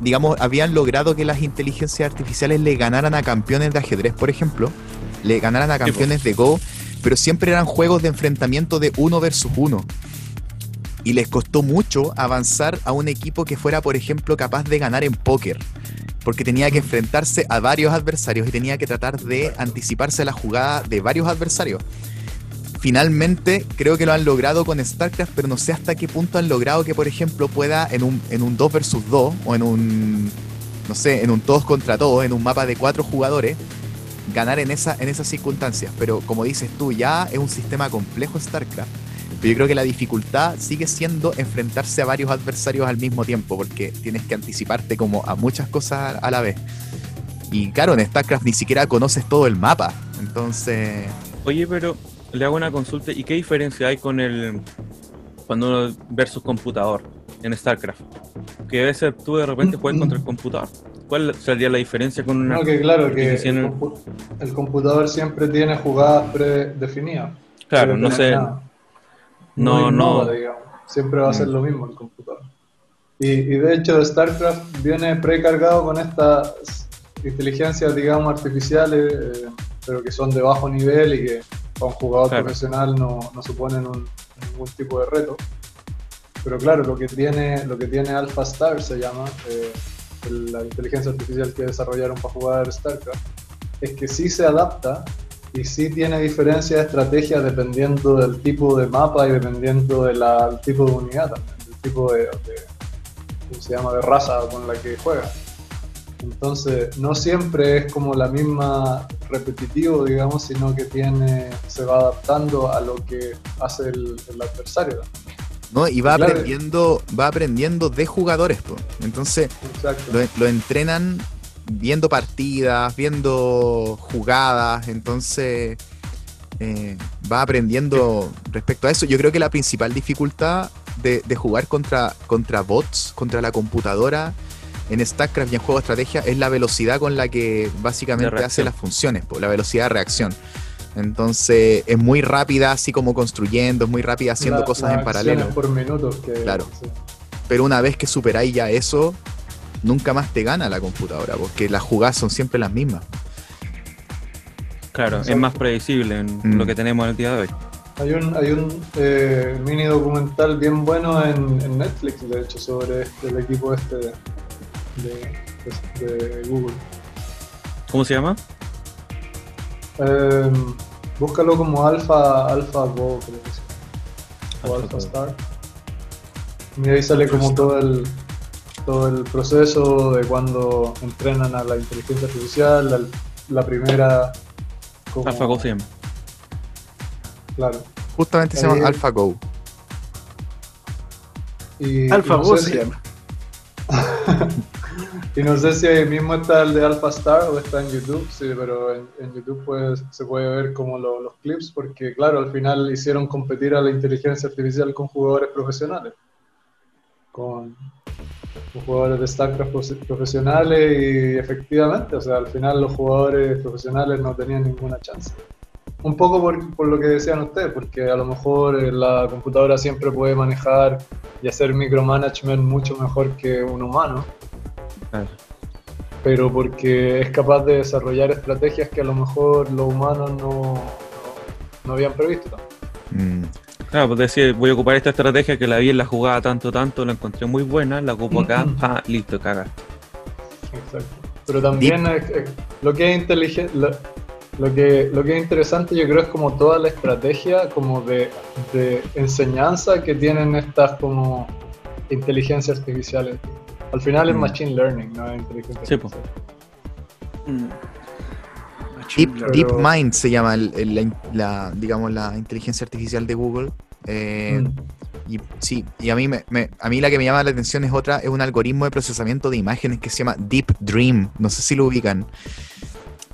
digamos, habían logrado que las inteligencias artificiales le ganaran a campeones de ajedrez, por ejemplo, le ganaran a campeones de Go, pero siempre eran juegos de enfrentamiento de uno versus uno. Y les costó mucho avanzar a un equipo que fuera, por ejemplo, capaz de ganar en póker. Porque tenía que enfrentarse a varios adversarios y tenía que tratar de anticiparse a la jugada de varios adversarios. Finalmente, creo que lo han logrado con StarCraft, pero no sé hasta qué punto han logrado que, por ejemplo, pueda en un, en un 2 versus 2 o en un, no sé, en un todos contra todos, en un mapa de cuatro jugadores, ganar en, esa, en esas circunstancias. Pero como dices tú, ya es un sistema complejo StarCraft. Pero yo creo que la dificultad sigue siendo enfrentarse a varios adversarios al mismo tiempo, porque tienes que anticiparte como a muchas cosas a la vez. Y claro, en StarCraft ni siquiera conoces todo el mapa. Entonces. Oye, pero le hago una consulta. ¿Y qué diferencia hay con el. cuando uno versus computador en StarCraft? Que a veces tú de repente juegas contra el computador. ¿Cuál sería la diferencia con una.? No, que claro, que el, compu- el computador siempre tiene jugadas predefinidas. Claro, no sé. No, innova, no. digamos. Siempre va a ser Mm. lo mismo el computador. Y, y de hecho, StarCraft viene precargado con estas inteligencias, digamos, artificiales, eh, pero que son de bajo nivel y que para un jugador Claro. profesional no, no suponen un- ningún tipo de reto. Pero claro, lo que tiene, lo que tiene Alpha Star se llama, eh, la inteligencia artificial que desarrollaron para jugar StarCraft, es que sí se adapta y sí tiene diferencia de estrategia dependiendo del tipo de mapa y dependiendo del tipo de unidad también, del tipo de, de- ¿cómo se llama? de raza con la que juega. Entonces, no siempre es como la misma repetitivo, digamos, sino que tiene, se va adaptando a lo que hace el, el adversario. ¿no? Y va Claro. aprendiendo, va aprendiendo de jugadores, po. Entonces, lo entrenan viendo partidas, viendo jugadas, entonces eh, va aprendiendo respecto a eso. Yo creo que la principal dificultad de, de jugar contra, contra bots, contra la computadora en StarCraft y en juego de estrategia es la velocidad con la que básicamente hace las funciones, la velocidad de reacción. Entonces es muy rápida, así como construyendo, es muy rápida haciendo La- cosas en paralelo. por minutos que Claro. sí. Pero una vez que superáis ya eso, nunca más te gana la computadora, porque las jugadas son siempre las mismas. Claro, es más predecible en Mm. lo que tenemos en el día de hoy. Hay un, hay un eh, mini documental bien bueno en, en Netflix, de hecho, sobre este- el equipo este de, de- de Google. ¿Cómo se llama? Eh, búscalo como Alpha, Alpha Go, creo que sí. O Alpha. Star. Y ahí sale como todo el, todo el proceso de cuando entrenan a la inteligencia artificial, la, la primera... como- AlphaGo se llama. Claro. Justamente se llama AlphaGo. Y, AlphaGo no sé se si- llama. <laughs> Y no sé si ahí mismo está el de Alpha Star o está en YouTube, sí, pero en, en YouTube pues, se puede ver como lo- los clips, porque claro, al final hicieron competir a la inteligencia artificial con jugadores profesionales, con, con jugadores de profe- profesionales y efectivamente, o sea, al final los jugadores profesionales no tenían ninguna chance. Un poco por, por lo que decían ustedes, porque a lo mejor eh, la computadora siempre puede manejar y hacer micromanagement mucho mejor que un humano pero porque es capaz de desarrollar estrategias que a lo mejor los humanos no, no, no habían previsto. Mm. Claro, pues decir, voy a ocupar esta estrategia que la vi en la jugada tanto, tanto, la encontré muy buena, la ocupo acá, listo, caga. Exacto. Pero también es- es- lo que es inteligente, lo, lo que, lo que es interesante yo creo es como toda la estrategia como de, de enseñanza que tienen estas como inteligencias artificiales. Al final es Mm. machine learning, no es inteligencia Sí, po. artificial. Deep, Pero- DeepMind se llama el- el- la, digamos, la inteligencia artificial de Google. Eh, Mm. Y sí, y a mí, me, me- a mí la que me llama la atención es otra, es un algoritmo de procesamiento de imágenes que se llama Deep Dream. No sé si lo ubican.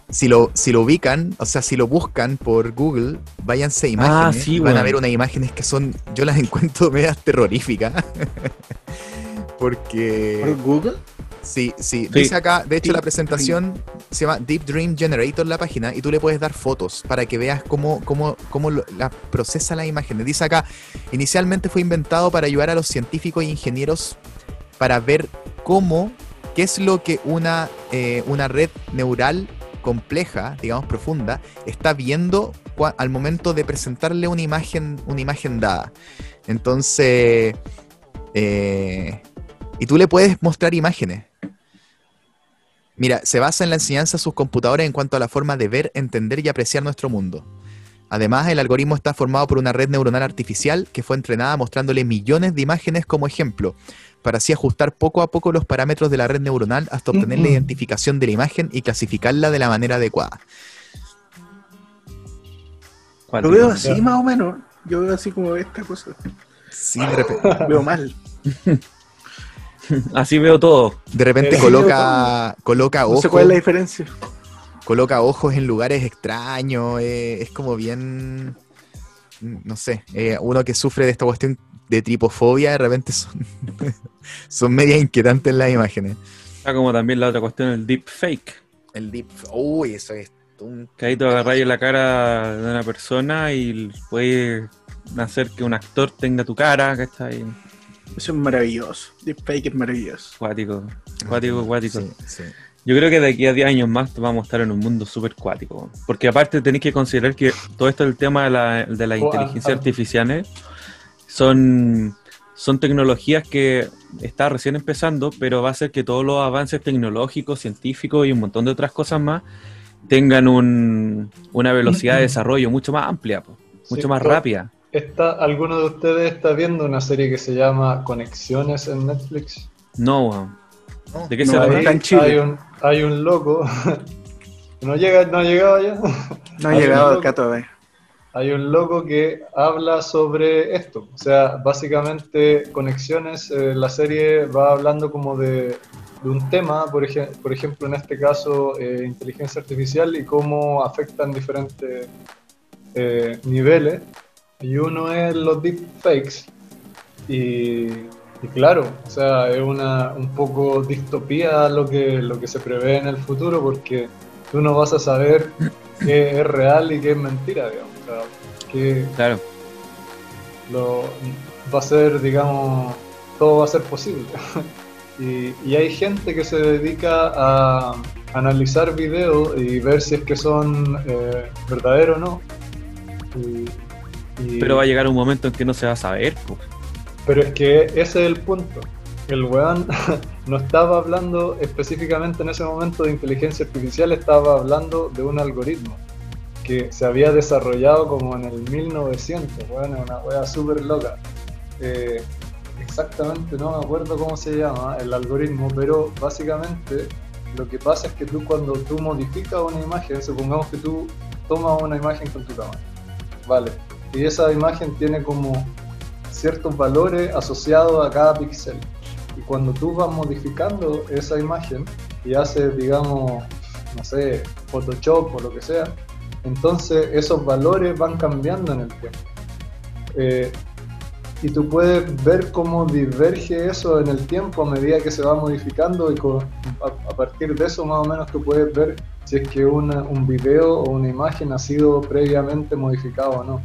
Si lo, si lo ubican, o sea, si lo buscan por Google, váyanse a imágenes. sí, y van a ver unas imágenes que son, yo las <laughs> encuentro medias terroríficas. <laughs> Porque... ¿Por Google? Sí, sí, Sí. Dice acá, de hecho la presentación se llama Deep Dream Generator la página y tú le puedes dar fotos para que veas cómo, cómo, cómo la procesa las imágenes. Dice acá, inicialmente fue inventado para ayudar a los científicos e ingenieros para ver cómo, qué es lo que una, eh, una red neural compleja, digamos profunda, está viendo al momento de presentarle una imagen, una imagen dada. Entonces, eh, y tú le puedes mostrar imágenes. Mira, se basa en la enseñanza de sus computadores en cuanto a la forma de ver, entender y apreciar nuestro mundo. Además, el algoritmo está formado por una red neuronal artificial que fue entrenada mostrándole millones de imágenes como ejemplo, para así ajustar poco a poco los parámetros de la red neuronal hasta obtener la identificación de la imagen y clasificarla de la manera adecuada. Lo veo así más o menos. Yo veo así como esta cosa. Sí, de repente, <laughs> Veo mal. <laughs> <laughs> Así veo todo. de repente coloca, coloca No ojos. sé cuál es la diferencia. coloca ojos en lugares extraños, eh, es como bien, no sé, eh, uno que sufre de esta cuestión de tripofobia, de repente son, <laughs> son media inquietantes las imágenes. Está como también la otra cuestión, el deep fake. El deep, uy, eso es un... Que ahí te agarráis la cara de una persona y puede hacer que un actor tenga tu cara, que está ahí. Eso es maravilloso. Deepfake es maravilloso. Cuático, cuático, cuático. Sí, sí. Yo creo que de aquí a 10 años más vamos a estar en un mundo súper cuático. Porque aparte tenéis que considerar que todo esto del tema de la, de la Oh, inteligencia ah, ah. artificiales son, son tecnologías que está recién empezando, pero va a hacer que todos los avances tecnológicos, científicos y un montón de otras cosas más tengan un- una velocidad de <clears throat> desarrollo mucho más amplia, mucho Sí, más rápida. ¿Está, ¿Alguno de ustedes está viendo una serie que se llama Conexiones en Netflix? No, weón. No, ¿De qué no, se trata? está en Chile. Hay un, hay un loco. <laughs> ¿No, llega, ¿No ha llegado ya? No ha llegado acá todavía. Hay un loco que habla sobre esto. O sea, básicamente Conexiones, eh, la serie va hablando como de, de un tema, por, ej- por ejemplo, en este caso, eh, inteligencia artificial y cómo afectan diferentes eh, niveles. Y uno es los deepfakes. Y, y claro, o sea, es una un poco distopía lo que, lo que se prevé en el futuro porque tú no vas a saber qué es real y qué es mentira, digamos. O sea, que Claro. lo, va a ser, digamos, todo va a ser posible. <laughs> y, y hay gente que se dedica a analizar videos y ver si es que son eh, verdaderos o no. Y- y- Pero va a llegar un momento en que no se va a saber, pero es que ese es el punto. El weón <laughs> no estaba hablando específicamente en ese momento de inteligencia artificial, estaba hablando de un algoritmo que se había desarrollado como en el 1900, weón, es una wea súper loca. Eh, exactamente, no me acuerdo cómo se llama el algoritmo, pero básicamente lo que pasa es que tú cuando tú modificas una imagen, supongamos que tú tomas una imagen con tu cámara, vale, y esa imagen tiene como ciertos valores asociados a cada píxel. Y cuando tú vas modificando esa imagen y haces, digamos, no sé, Photoshop o lo que sea, entonces esos valores van cambiando en el tiempo. Eh, y tú puedes ver cómo diverge eso en el tiempo a medida que se va modificando y a, partir de eso más o menos tú puedes ver si es que un video o una imagen ha sido previamente modificado o no.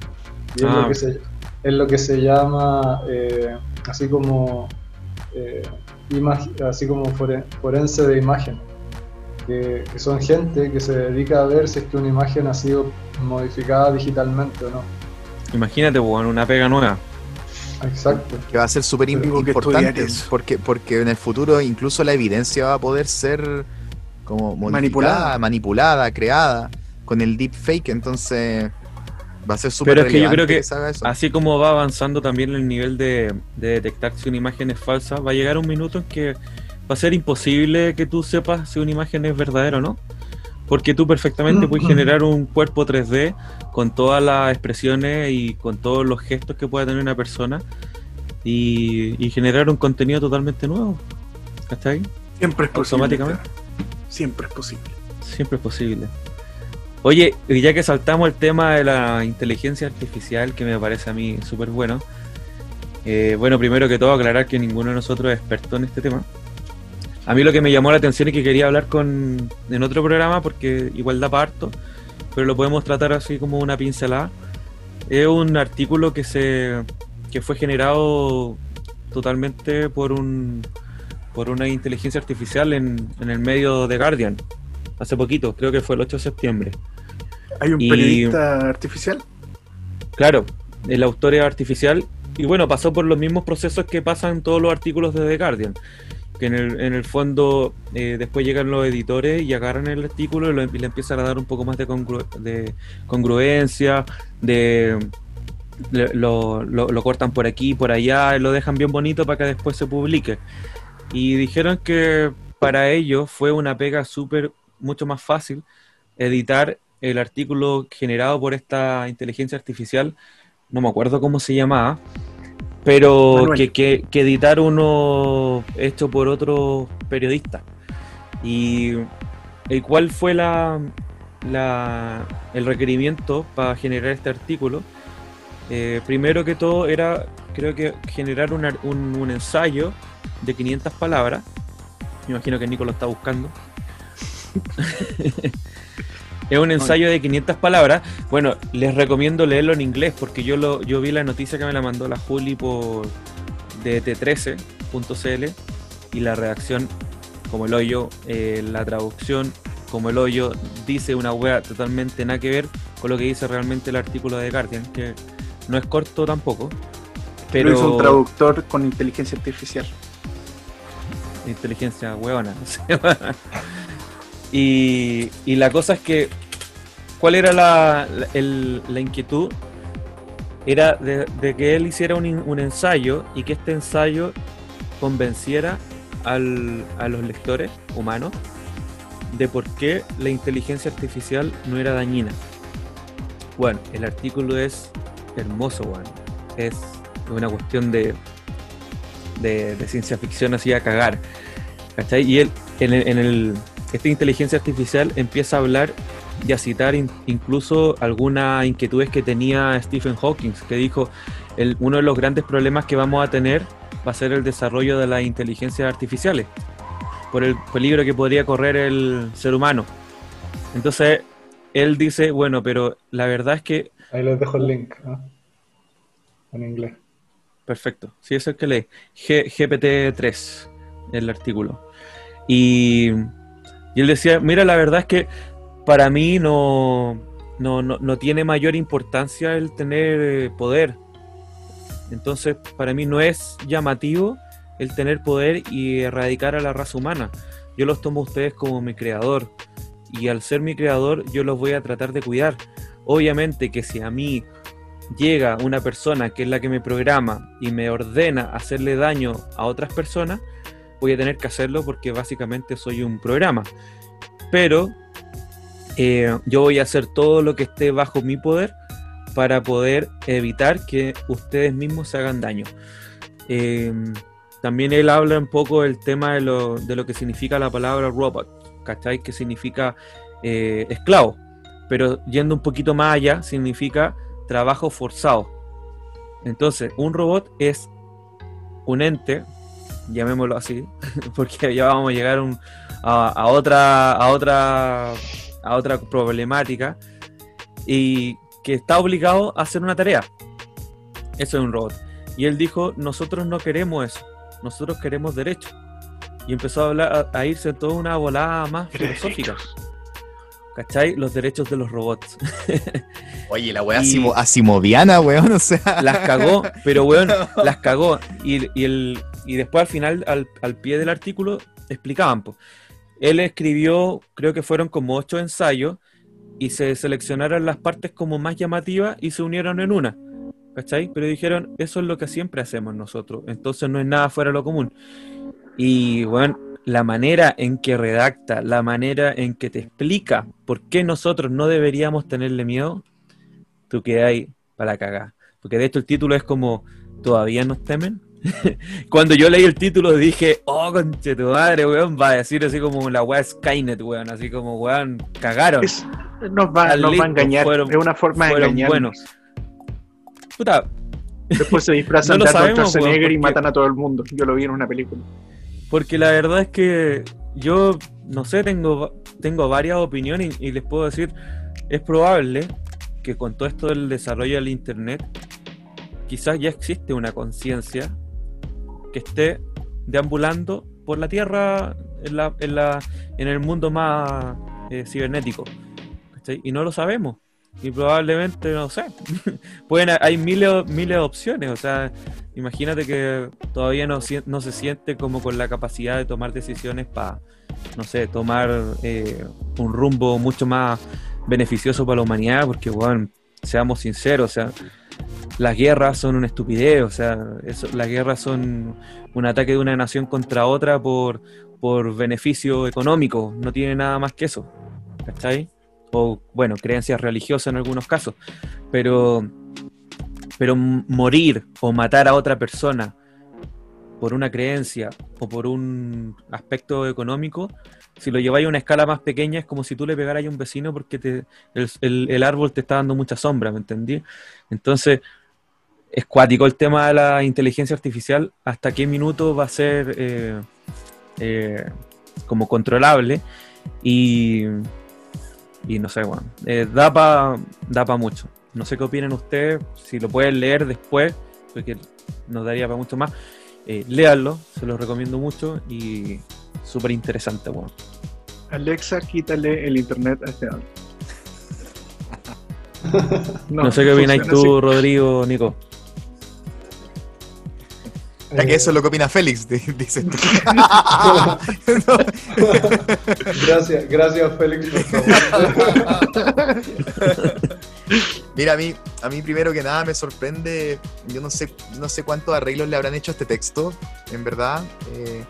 Y es, Ah. lo, que se, es lo que se llama eh, así como eh, imag- así como fore- forense de imagen. Que, que son gente que se dedica a ver si es que una imagen ha sido modificada digitalmente o no. Imagínate, weón, una pega nueva. Exacto. Que va a ser súper importante, porque, porque en el futuro incluso la evidencia va a poder ser como modificada, Manipulada. manipulada, creada con el deepfake, entonces va a ser súper Pero es que yo creo que. Así como va avanzando también el nivel de, de detectar si una imagen es falsa, va a llegar un minuto en que va a ser imposible que tú sepas si una imagen es verdadera o no. Porque tú perfectamente puedes generar un cuerpo 3D con todas las expresiones y con todos los gestos que pueda tener una persona y, y generar un contenido totalmente nuevo. ¿Cachai? Siempre es posible. Automáticamente. Siempre es posible. Siempre es posible. Oye, ya que saltamos el tema de la inteligencia artificial, que me parece a mí súper bueno, eh, bueno, primero que todo aclarar que ninguno de nosotros es experto en este tema. A mí lo que me llamó la atención y que quería hablar con en otro programa, porque igual da parto, pero lo podemos tratar así como una pincelada, es un artículo que se que fue generado totalmente por un por una inteligencia artificial en, en el medio de Guardian hace poquito, creo que fue el 8 de septiembre. Hay un Y- periodista artificial. Claro, el autor es artificial y bueno, pasó por los mismos procesos que pasan todos los artículos de The Guardian. Que en el, en el fondo eh, después llegan los editores y agarran el artículo y, lo- y le empiezan a dar un poco más de, congru- de congruencia, de le- lo, lo- lo cortan por aquí, por allá, y lo dejan bien bonito para que después se publique. Y dijeron que para ellos fue una pega súper, mucho más fácil editar el artículo generado por esta inteligencia artificial, no me acuerdo cómo se llamaba, pero que, que, que editar uno hecho por otro periodista. Y, ¿y cuál fue la, la- el requerimiento para generar este artículo? Eh, primero que todo era, creo que generar un, ar- un- un ensayo de 500 palabras. Me imagino que Nico lo está buscando. <laughs> es un ensayo de 500 palabras. Bueno, les recomiendo leerlo en inglés porque yo lo yo vi la noticia que me la mandó la Juli por de t13.cl y la redacción como el hoyo, eh, la traducción como el hoyo dice una wea totalmente nada que ver con lo que dice realmente el artículo de Guardian, que no es corto tampoco. Pero hizo un traductor con inteligencia artificial. inteligencia huevona. <laughs> y, y la cosa es que, ¿cuál era la, la- inquietud? Era de, que él hiciera un, un ensayo y que este ensayo convenciera al- a los lectores humanos de por qué la inteligencia artificial no era dañina. Bueno, el artículo es hermoso, weón. Es una cuestión de, de, de ciencia ficción así a cagar. ¿Cachai? Y él, en el, en el- esta inteligencia artificial empieza a hablar y a citar in- incluso algunas inquietudes que tenía Stephen Hawking, que dijo, el, uno de los grandes problemas que vamos a tener va a ser el desarrollo de las inteligencias artificiales, por el peligro que podría correr el ser humano. Entonces, él dice, bueno, pero la verdad es que Ahí les dejo el link. ¿ah? En inglés. Perfecto. Sí, eso es el que leí. G- GPT-3, el artículo. Y, y él decía, mira, la verdad es que para mí no, no, no, no tiene mayor importancia el tener eh, poder. Entonces, para mí no es llamativo el tener poder y erradicar a la raza humana. Yo los tomo a ustedes como mi creador. Y al ser mi creador, yo los voy a tratar de cuidar. Obviamente que si a mí llega una persona que es la que me programa y me ordena hacerle daño a otras personas, voy a tener que hacerlo porque básicamente soy un programa. Pero eh, yo voy a hacer todo lo que esté bajo mi poder para poder evitar que ustedes mismos se hagan daño. Eh, también él habla un poco del tema de lo, de lo que significa la palabra robot, ¿cachai? Que significa eh, esclavo. Pero yendo un poquito más allá, significa trabajo forzado. Entonces, un robot es un ente, llamémoslo así, <laughs> porque ya vamos a llegar un- a, a otra, a otra, a otra problemática y que está obligado a hacer una tarea. Eso es un robot. Y él dijo, nosotros no queremos eso, nosotros queremos derechos. Y empezó a hablar, a, a irse en toda una volada más filosófica. ¿Cachai? Los derechos de los robots. <laughs> Oye, la weá Y- asimo- asimoviana, weón, o sea. las cagó, pero weón, <laughs> las cagó. Y, y el, y después al final, al, al pie del artículo, explicaban. po. Él escribió, creo que fueron como ocho ensayos, y se seleccionaron las partes como más llamativas y se unieron en una. ¿Cachai? Pero dijeron, eso es lo que siempre hacemos nosotros. Entonces no es nada fuera de lo común. Y bueno, la manera en que redacta, la manera en que te explica por qué nosotros no deberíamos tenerle miedo, tú quedas ahí para cagar. Porque de hecho el título es como, ¿todavía nos temen? <laughs> Cuando yo leí el título dije, oh, conche tu madre, weón, va a decir así como la weá Skynet, weón, así como, weón, cagaron. Es- nos va, nos va a engañar. fueron- es una forma de engañar. buenos. Puta, Después se disfrazan <laughs> No de Arnold Schwarzenegger y weón, porque- matan a todo el mundo. Yo lo vi en una película. Porque la verdad es que yo, no sé, tengo, tengo varias opiniones y, les puedo decir, es probable que con todo esto del desarrollo del Internet, quizás ya existe una conciencia que esté deambulando por la Tierra en, la, en, la, en el mundo más eh, cibernético. Y no lo sabemos. Y probablemente, no sé, <laughs> pueden, hay miles, miles de opciones. O sea, imagínate que todavía no, no se siente como con la capacidad de tomar decisiones para, no sé, tomar eh, un rumbo mucho más beneficioso para la humanidad, porque, bueno, seamos sinceros, o sea, las guerras son una estupidez, o sea, eso, las guerras son un ataque de una nación contra otra por, por beneficio económico, no tiene nada más que eso, ¿cachai? O bueno, creencias religiosas en algunos casos, pero, pero morir o matar a otra persona por una creencia o por un aspecto económico, si lo lleváis a una escala más pequeña es como si tú le pegaras a un vecino porque te, el, el- árbol te está dando mucha sombra, ¿me entendí? Entonces, es cuático el tema de la inteligencia artificial, hasta qué minuto va a ser eh, eh, como controlable y, y no sé, bueno, eh, da para da pa mucho. No sé qué opinan ustedes, si lo pueden leer después, porque nos daría para mucho más. Eh, léanlo, se los recomiendo mucho y súper interesante, bueno. Alexa, quítale el internet a este audio. <laughs> No, sé qué opináis tú, Rodrigo, Nico. Ya que eso es lo que opina Félix, <laughs> di- dices tú. No. <laughs> Gracias, gracias Félix, por favor. <laughs> Mira, a mí, a mí primero que nada me sorprende, yo no sé, no sé cuántos arreglos le habrán hecho a este texto, en verdad, eh,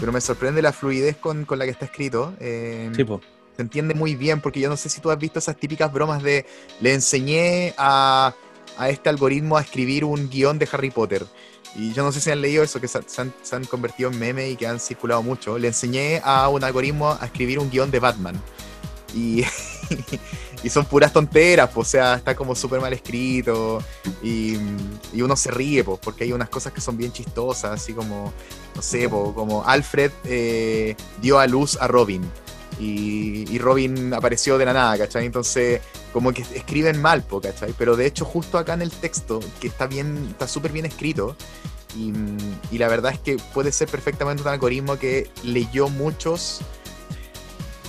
pero me sorprende la fluidez con, con la que está escrito. eh, Sí, po. se entiende muy bien, porque yo no sé si tú has visto esas típicas bromas de le enseñé a, a este algoritmo a escribir un guion de Harry Potter. Y yo no sé si han leído eso, que se, han, se han convertido en meme y que han circulado mucho. Le enseñé a un algoritmo a escribir un guion de Batman. Y, <laughs> y son puras tonteras, pues, o sea, está como súper mal escrito. Y, y uno se ríe, pues, porque hay unas cosas que son bien chistosas, así como, no sé, po, como Alfred eh, dio a luz a Robin y, y Robin apareció de la nada, ¿cachai? Entonces, como que escriben mal, po, ¿cachai? Pero de hecho, justo acá en el texto, que está bien, está súper bien escrito, y, la verdad es que puede ser perfectamente un algoritmo que leyó muchos,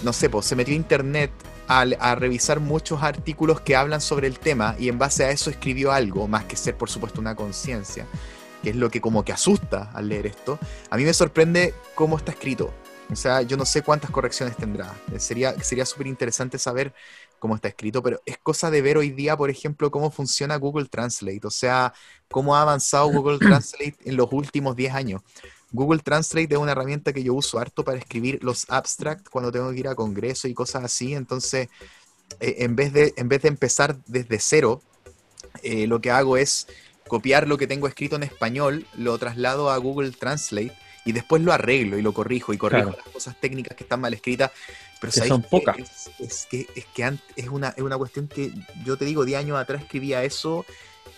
no sé, pues se metió a internet a, revisar muchos artículos que hablan sobre el tema y en base a eso escribió algo, más que ser, por supuesto, una conciencia, que es lo que como que asusta al leer esto. A mí me sorprende cómo está escrito. O sea, yo no sé cuántas correcciones tendrá. Sería sería súper interesante saber cómo está escrito, pero es cosa de ver hoy día, por ejemplo, cómo funciona Google Translate. O sea, cómo ha avanzado <clears throat> Google Translate en los últimos 10 años. Google Translate es una herramienta que yo uso harto para escribir los abstracts cuando tengo que ir a congreso y cosas así. Entonces, eh, en, vez de, en vez de empezar desde cero, eh, lo que hago es copiar lo que tengo escrito en español, lo traslado a Google Translate y después lo arreglo y lo corrijo y corrijo Claro. las cosas técnicas que están mal escritas. Pero Que ¿sabéis son pocas. Es, es que, es que ant- es una, es una cuestión que yo te digo, 10 años atrás escribía eso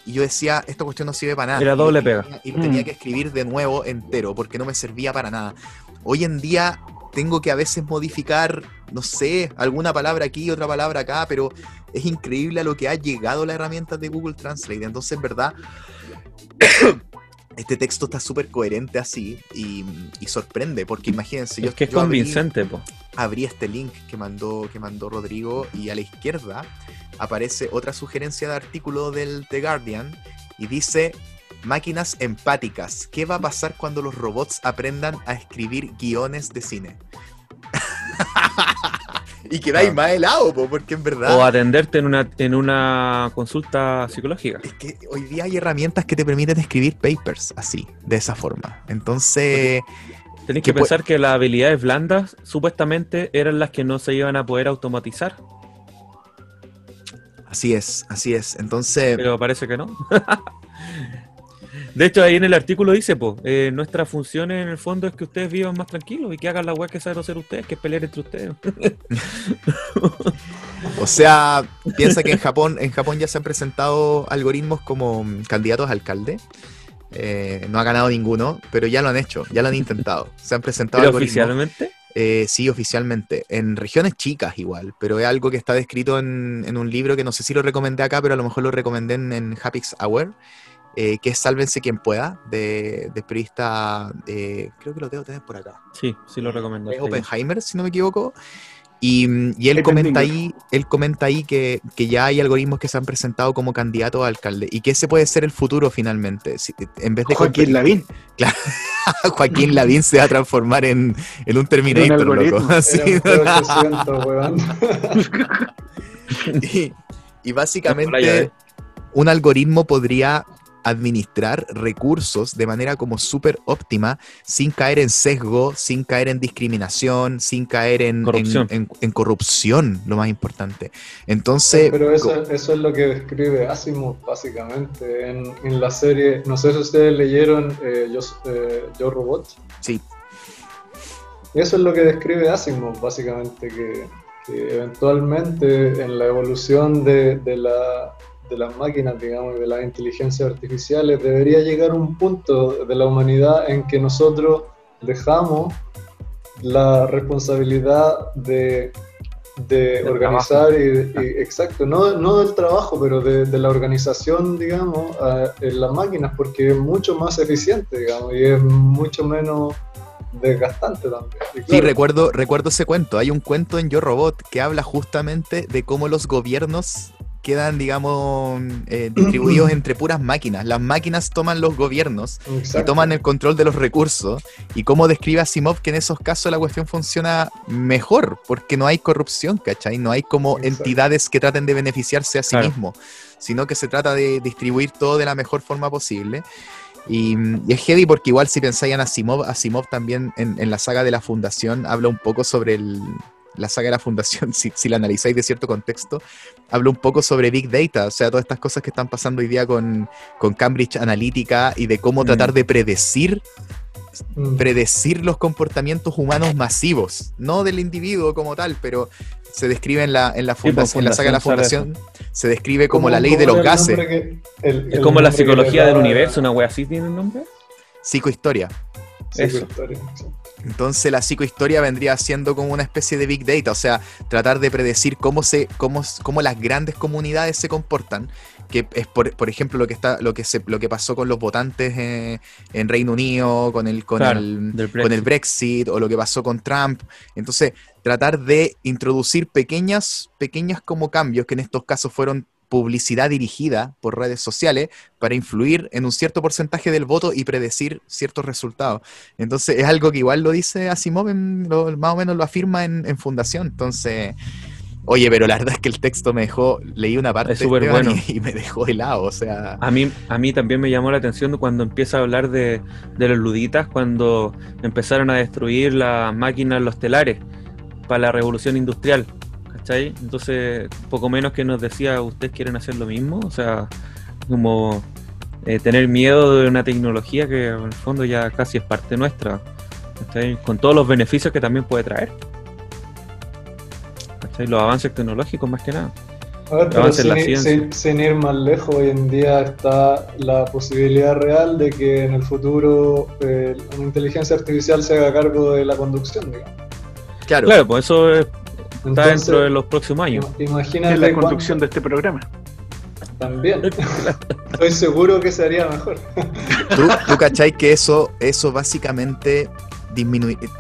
y yo decía, esta cuestión no sirve para nada. Era doble pega. Y, tenía Mm. que escribir de nuevo entero porque no me servía para nada. Hoy en día tengo que a veces modificar, no sé, alguna palabra aquí, otra palabra acá, pero es increíble a lo que ha llegado la herramienta de Google Translate. Entonces, en verdad, este texto está súper coherente así y, y sorprende, porque imagínense, yo, es que es yo abrí- convincente, po. abrí este link que mandó, que mandó Rodrigo y a la izquierda aparece otra sugerencia de artículo del The Guardian y dice máquinas empáticas. ¿Qué va a pasar cuando los robots aprendan a escribir guiones de cine? <laughs> y quedáis Ah. más helado, po, porque en verdad... O atenderte en una, en una consulta psicológica. Es que hoy día hay herramientas que te permiten escribir papers así, de esa forma. Entonces, Tenéis que que pensar que las habilidades blandas supuestamente eran las que no se iban a poder automatizar, así es, así es. Entonces, pero parece que no. <laughs> De hecho, ahí en el artículo dice, pues, nuestra función en el fondo es que ustedes vivan más tranquilos y que hagan la web que saben hacer ustedes, que es pelear entre ustedes. <laughs> O sea, piensa que en Japón, en Japón ya se han presentado algoritmos como mm, candidatos a alcalde. Eh, no ha ganado ninguno, pero ya lo han hecho, ya lo han intentado. Se han presentado Pero oficialmente, Eh, sí, oficialmente. En regiones chicas igual, pero es algo que está descrito en, en un libro que no sé si lo recomendé acá, pero a lo mejor lo recomendé en, en Happy's Hour, eh, que es Sálvense quien pueda, de, de periodista, eh, creo que lo debo tener por acá. sí, sí lo recomiendo. Es Oppenheimer, si no me equivoco. Y, y él comenta ahí, él comenta ahí que, que ya hay algoritmos que se han presentado como candidatos a alcalde y que ese puede ser el futuro finalmente. Si- en vez de Joaquín competir- Lavín. <laughs> <laughs> Joaquín Lavín se va a transformar en, en un Terminator, loco. <laughs> Un T800, weón. y, y básicamente un algoritmo podría administrar recursos de manera como súper óptima, sin caer en sesgo, sin caer en discriminación, sin caer en Corrupción. en- en- en corrupción, lo más importante. Entonces, Pero eso, eso es lo que describe Asimov básicamente en, en la serie. No sé si ustedes leyeron eh, Yo, eh, Yo Robot. sí, Eso es lo que describe Asimov básicamente, que, que eventualmente en la evolución de, de la- de las máquinas, digamos, y de las inteligencias artificiales, debería llegar un punto de la humanidad en que nosotros dejamos la responsabilidad de, de organizar y, y- exacto, no, no del trabajo, pero de, de la organización, digamos, a- en las máquinas, porque es mucho más eficiente, digamos, y es mucho menos desgastante también. Y Sí, recuerdo, recuerdo ese cuento. Hay un cuento en Yo Robot que habla justamente de cómo los gobiernos quedan, digamos, eh, <clears throat> distribuidos entre puras máquinas. Las máquinas toman los gobiernos y toman el control de los recursos. Y cómo describe Asimov que en esos casos la cuestión funciona mejor, porque no hay corrupción, ¿cachai? No hay como Exacto. entidades que traten de beneficiarse a sí Claro. mismos, sino que se trata de distribuir todo de la mejor forma posible. Y, y es heavy porque igual si pensáis en Asimov, Asimov también en, en la saga de la Fundación habla un poco sobre el, la saga de la Fundación, <laughs> si, si la analizáis de cierto contexto, habla un poco sobre Big Data, o sea, todas estas cosas que están pasando hoy día con, con Cambridge Analytica y de cómo Mm. tratar de predecir Mm. predecir los comportamientos humanos masivos, no del individuo como tal, pero se describe en la, en la, funda- pues, en la saga de la Fundación se describe como ¿Cómo- la ley de los gases, nombre que- el- Es el como la psicología del universo, una wea así tiene el nombre. psicohistoria. psicohistoria, exacto. Entonces la psicohistoria vendría siendo como una especie de big data, o sea, tratar de predecir cómo se, cómo, cómo las grandes comunidades se comportan, que es por, por ejemplo lo que está, lo que se, lo que pasó con los votantes eh, en Reino Unido, con el, con Claro, el, con el Brexit, o lo que pasó con Trump. Entonces, tratar de introducir pequeñas, pequeñas como cambios, que en estos casos fueron publicidad dirigida por redes sociales para influir en un cierto porcentaje del voto y predecir ciertos resultados. Entonces es algo que igual lo dice Asimov, en- lo- más o menos lo afirma en, en Fundación. Entonces, oye, pero la verdad es que el texto me dejó, leí una parte Es bueno. y, <laughs> y me dejó helado, o sea... A mí, a mí también me llamó la atención cuando empieza a hablar de, de los luditas, cuando empezaron a destruir las máquinas, los telares, para la revolución industrial. ¿Cachai? Entonces, poco menos que nos decía, ¿ustedes quieren hacer lo mismo? O sea, como eh, tener miedo de una tecnología que en el fondo ya casi es parte nuestra. ¿cachai? Con todos los beneficios que también puede traer. ¿cachai? Los avances tecnológicos más que nada. A ver, pero sin ir más lejos, hoy en día está la posibilidad real de que en el futuro eh, una inteligencia artificial se haga cargo de la conducción, digamos. Claro, Claro, pues eso es- está Entonces, dentro de los próximos años. im- imagínate Es la conducción de este programa. También. <laughs> Estoy seguro que sería mejor. ¿Tú, tú cachai que eso, eso básicamente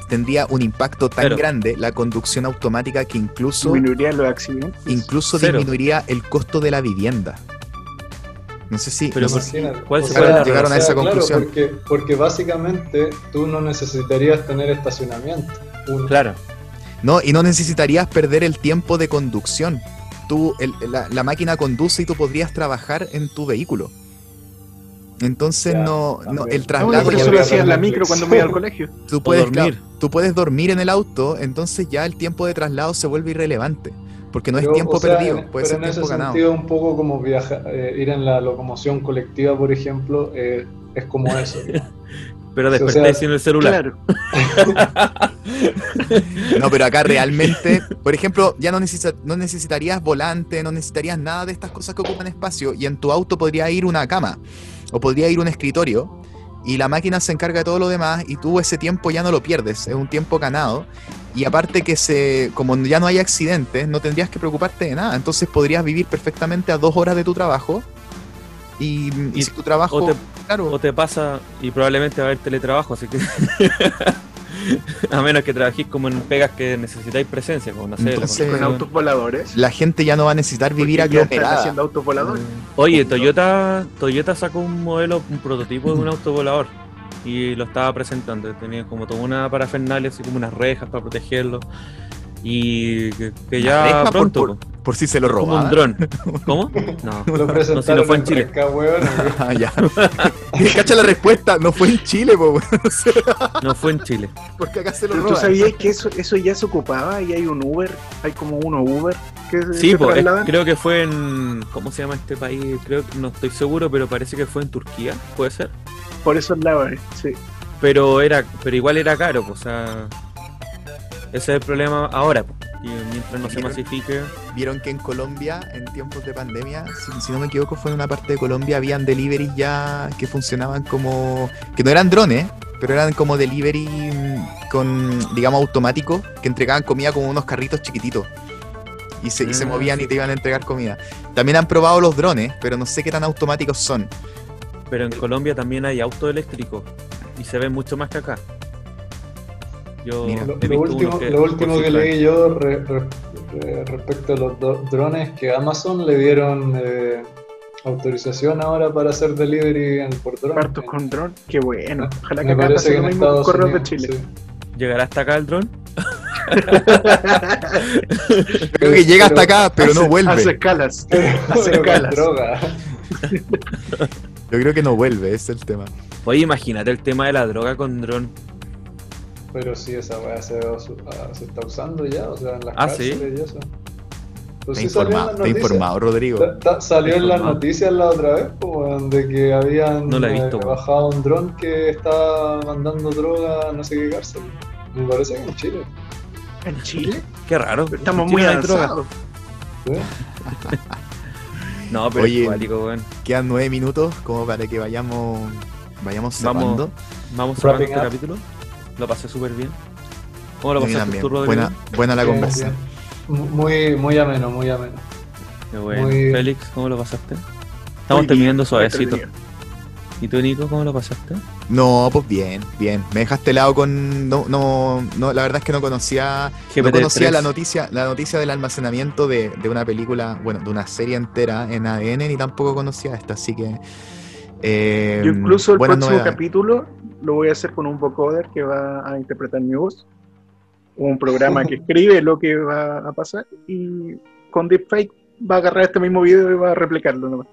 tendría un impacto tan Cero. grande, la conducción automática, que incluso, Disminuiría los accidentes. incluso Cero. disminuiría el costo de la vivienda. No sé si... Pero no sé por- si- Imagínate. ¿cuál O se sea, puede llegaron a esa claro, conclusión. porque, porque básicamente tú no necesitarías tener estacionamiento. Uno. Claro. No, y no necesitarías perder el tiempo de conducción. Tú, el- la, la máquina conduce y tú podrías trabajar en tu vehículo. Entonces Ya, no, no, el traslado por ya eso lo hacía en la micro cuando me iba al colegio. <laughs> tú puedes, dormir. claro, tú puedes dormir en el auto, entonces ya el tiempo de traslado se vuelve irrelevante. Porque no es Pero, tiempo o sea, perdido, en- puede pero ser en ese tiempo ganado. sentido, un poco como viajar, ir en la locomoción colectiva, por ejemplo, eh, es como eso. <laughs> Pero O sea, sin el celular. Claro. <laughs> No, pero acá <laughs> realmente, por ejemplo, ya no, necesita- no necesitarías volante, no necesitarías nada de estas cosas que ocupan espacio y en tu auto podría ir una cama o podría ir un escritorio y la máquina se encarga de todo lo demás y tú ese tiempo ya no lo pierdes, es un tiempo ganado y aparte que se, como ya no hay accidentes, no tendrías que preocuparte de nada, entonces podrías vivir perfectamente a dos horas de tu trabajo y, y Y- si tu trabajo, o te- claro, O te pasa, y probablemente va a haber teletrabajo, así que. <laughs> a menos que trabajéis como en pegas que necesitáis presencia, como no sé, la Entonces- Con autos voladores. la gente ya no va a necesitar vivir aglomerada. haciendo autos voladores. Oye, Toyota, Toyota sacó un modelo, un prototipo de un auto volador y lo estaba presentando. Tenía como toda una parafernalia, así como unas rejas para protegerlo. Y que, que ¿Una ya por- pronto. por-. Por si se lo como un robaban. dron. <laughs> ¿Cómo? No. <laughs> Lo No, si no fue en en Chile. Weón. <laughs> Ah, ya. Cacha la respuesta, no fue en Chile, po, weón. No fue en Chile. porque acá se lo Pero tú roban. sabías que eso, eso ya se ocupaba y hay un Uber, hay como uno Uber que Sí, se pues, trasladan. creo que fue en. ¿Cómo se llama este país? Creo que no estoy seguro, pero parece que fue en Turquía, puede ser. por esos lados, eh, sí. Pero era, pero igual era caro, pues, o sea. Ese es el problema ahora, pues. Y mientras no se masifique. Vieron que en Colombia, en tiempos de pandemia, si, si no me equivoco, fue en una parte de Colombia, habían deliveries ya que funcionaban como. que no eran drones, pero eran como delivery mm, con, digamos, automáticos, que entregaban comida como unos carritos chiquititos. Y se, y se Ah, movían y te iban a entregar comida. También han probado los drones, pero no sé qué tan automáticos son. Pero en Colombia también hay autos eléctricos. Y se ven mucho más que acá. Yo Mira. Lo, último, que lo último que leí yo re- re- re- respecto a los do- drones, que Amazon le dieron eh, autorización ahora para hacer delivery en, por drone. Partos con dron, qué bueno. Ojalá que Me acá que lo mismo con correos de Unidos. Chile. sí. ¿Llegará hasta acá el dron? <laughs> Creo que llega hasta acá, pero no Hace- vuelve. Hace escalas. <laughs> Con escalas. droga. Yo creo que no vuelve, ese es el tema. Oye, imagínate el tema de la droga con dron. Pero sí, esa weá se, se está usando ya, o sea, en las Ah, ¿sí? cárceles y eso. Pues Está sí salió en informado, Rodrigo. Ta- ta- Salió en las noticias la otra vez, pues, de que habían No eh, bajado un dron que estaba mandando droga a no sé qué cárcel. Me parece que en Chile. ¿En Chile? Qué raro. Estamos ¿En muy avanzados. ¿sí? <laughs> No, pero Oye. cuático, weón. Quedan nueve minutos como para que vayamos vayamos Vamos. cerrando. Vamos cerrando Wrapping este up. capítulo. Lo pasé súper bien. ¿Cómo lo pasaste también. tú, Rodrigo? Buena, buena la conversa. Muy, muy ameno, muy ameno. Qué bueno. Muy- Félix, ¿cómo lo pasaste? Estamos Muy terminando bien, suavecito. ¿Y tú, Nico, cómo lo pasaste? No, pues bien, bien. Me dejaste helado con. No, no, no, la verdad es que no conocía. No GPT-3. conocía la noticia, la noticia del almacenamiento de, de una película, bueno, de una serie entera en ADN, ni tampoco conocía esta, así que. eh, Yo incluso el buenas próximo novedades. capítulo lo voy a hacer con un vocoder que va a interpretar mi voz. Un programa que escribe lo que va a pasar y con deepfake va a agarrar este mismo video y va a replicarlo nomás.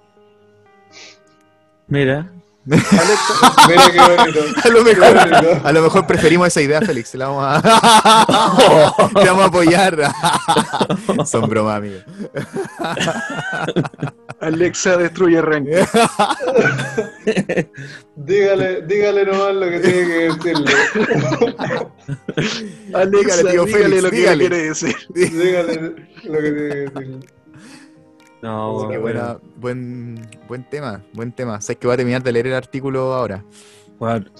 Mira, Mira qué bonito. <laughs> A lo mejor, bonito. a lo mejor preferimos esa idea, Félix. La vamos a, <laughs> te vamos a apoyar. <laughs> Son bromas, amigo. Alexa destruye ranking. Dígale, dígale nomás lo que tiene que decirle. Alexa, Dígale, tío dígale Félix, lo que dígale. quiere decir. Dígale lo que tiene que decirle. No, Así que bueno, buena- buen, buen tema, buen tema. Sabes que voy a terminar de leer el artículo ahora.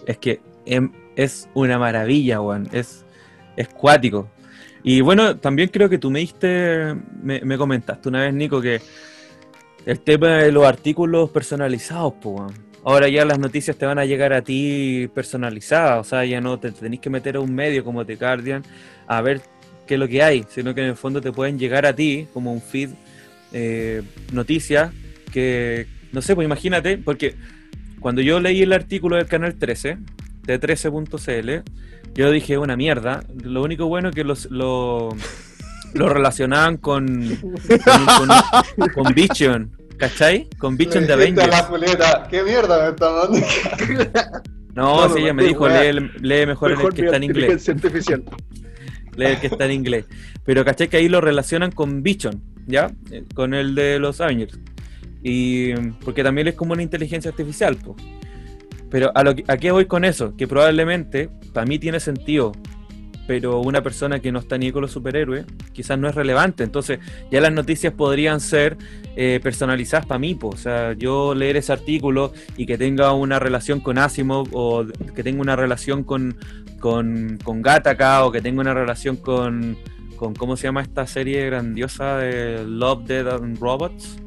Es que em- es una maravilla, weón. Es, es cuático. Y bueno, también creo que tú me diste, me, me comentaste una vez, Nico, que el tema de los artículos personalizados, pues. Ahora ya las noticias te van a llegar a ti personalizadas, o sea, ya no te tenés que meter a un medio como The Guardian a ver qué es lo que hay, sino que en el fondo te pueden llegar a ti como un feed eh, noticias que, no sé, pues imagínate, porque cuando yo leí el artículo del canal 13, de 13.cl, yo dije una mierda. Lo único bueno es que los, lo, lo relacionaban con, con, con, con Vision, ¿cachai? Con Vision de Avengers. la ¿qué mierda me está mandando? No, No, sí, ella me dijo, lee, lee mejor, el Mejor que está en inglés. artificial. <laughs> Lee el que está en inglés. Pero ¿cachai? Que ahí lo relacionan con Vision, ¿ya? Eh, Con el de los Avengers. Y porque también es como una inteligencia artificial, pues. Pero a, lo que, ¿a qué voy con eso? Que probablemente, para mí tiene sentido, pero una persona que no está ni con los superhéroes, quizás no es relevante. Entonces, ya las noticias podrían ser eh, personalizadas para mí. po. O sea, yo leer ese artículo y que tenga una relación con Asimov o que tenga una relación con, con, con o que tenga una relación con, con, ¿cómo se llama esta serie grandiosa de Love, Dead and Robots?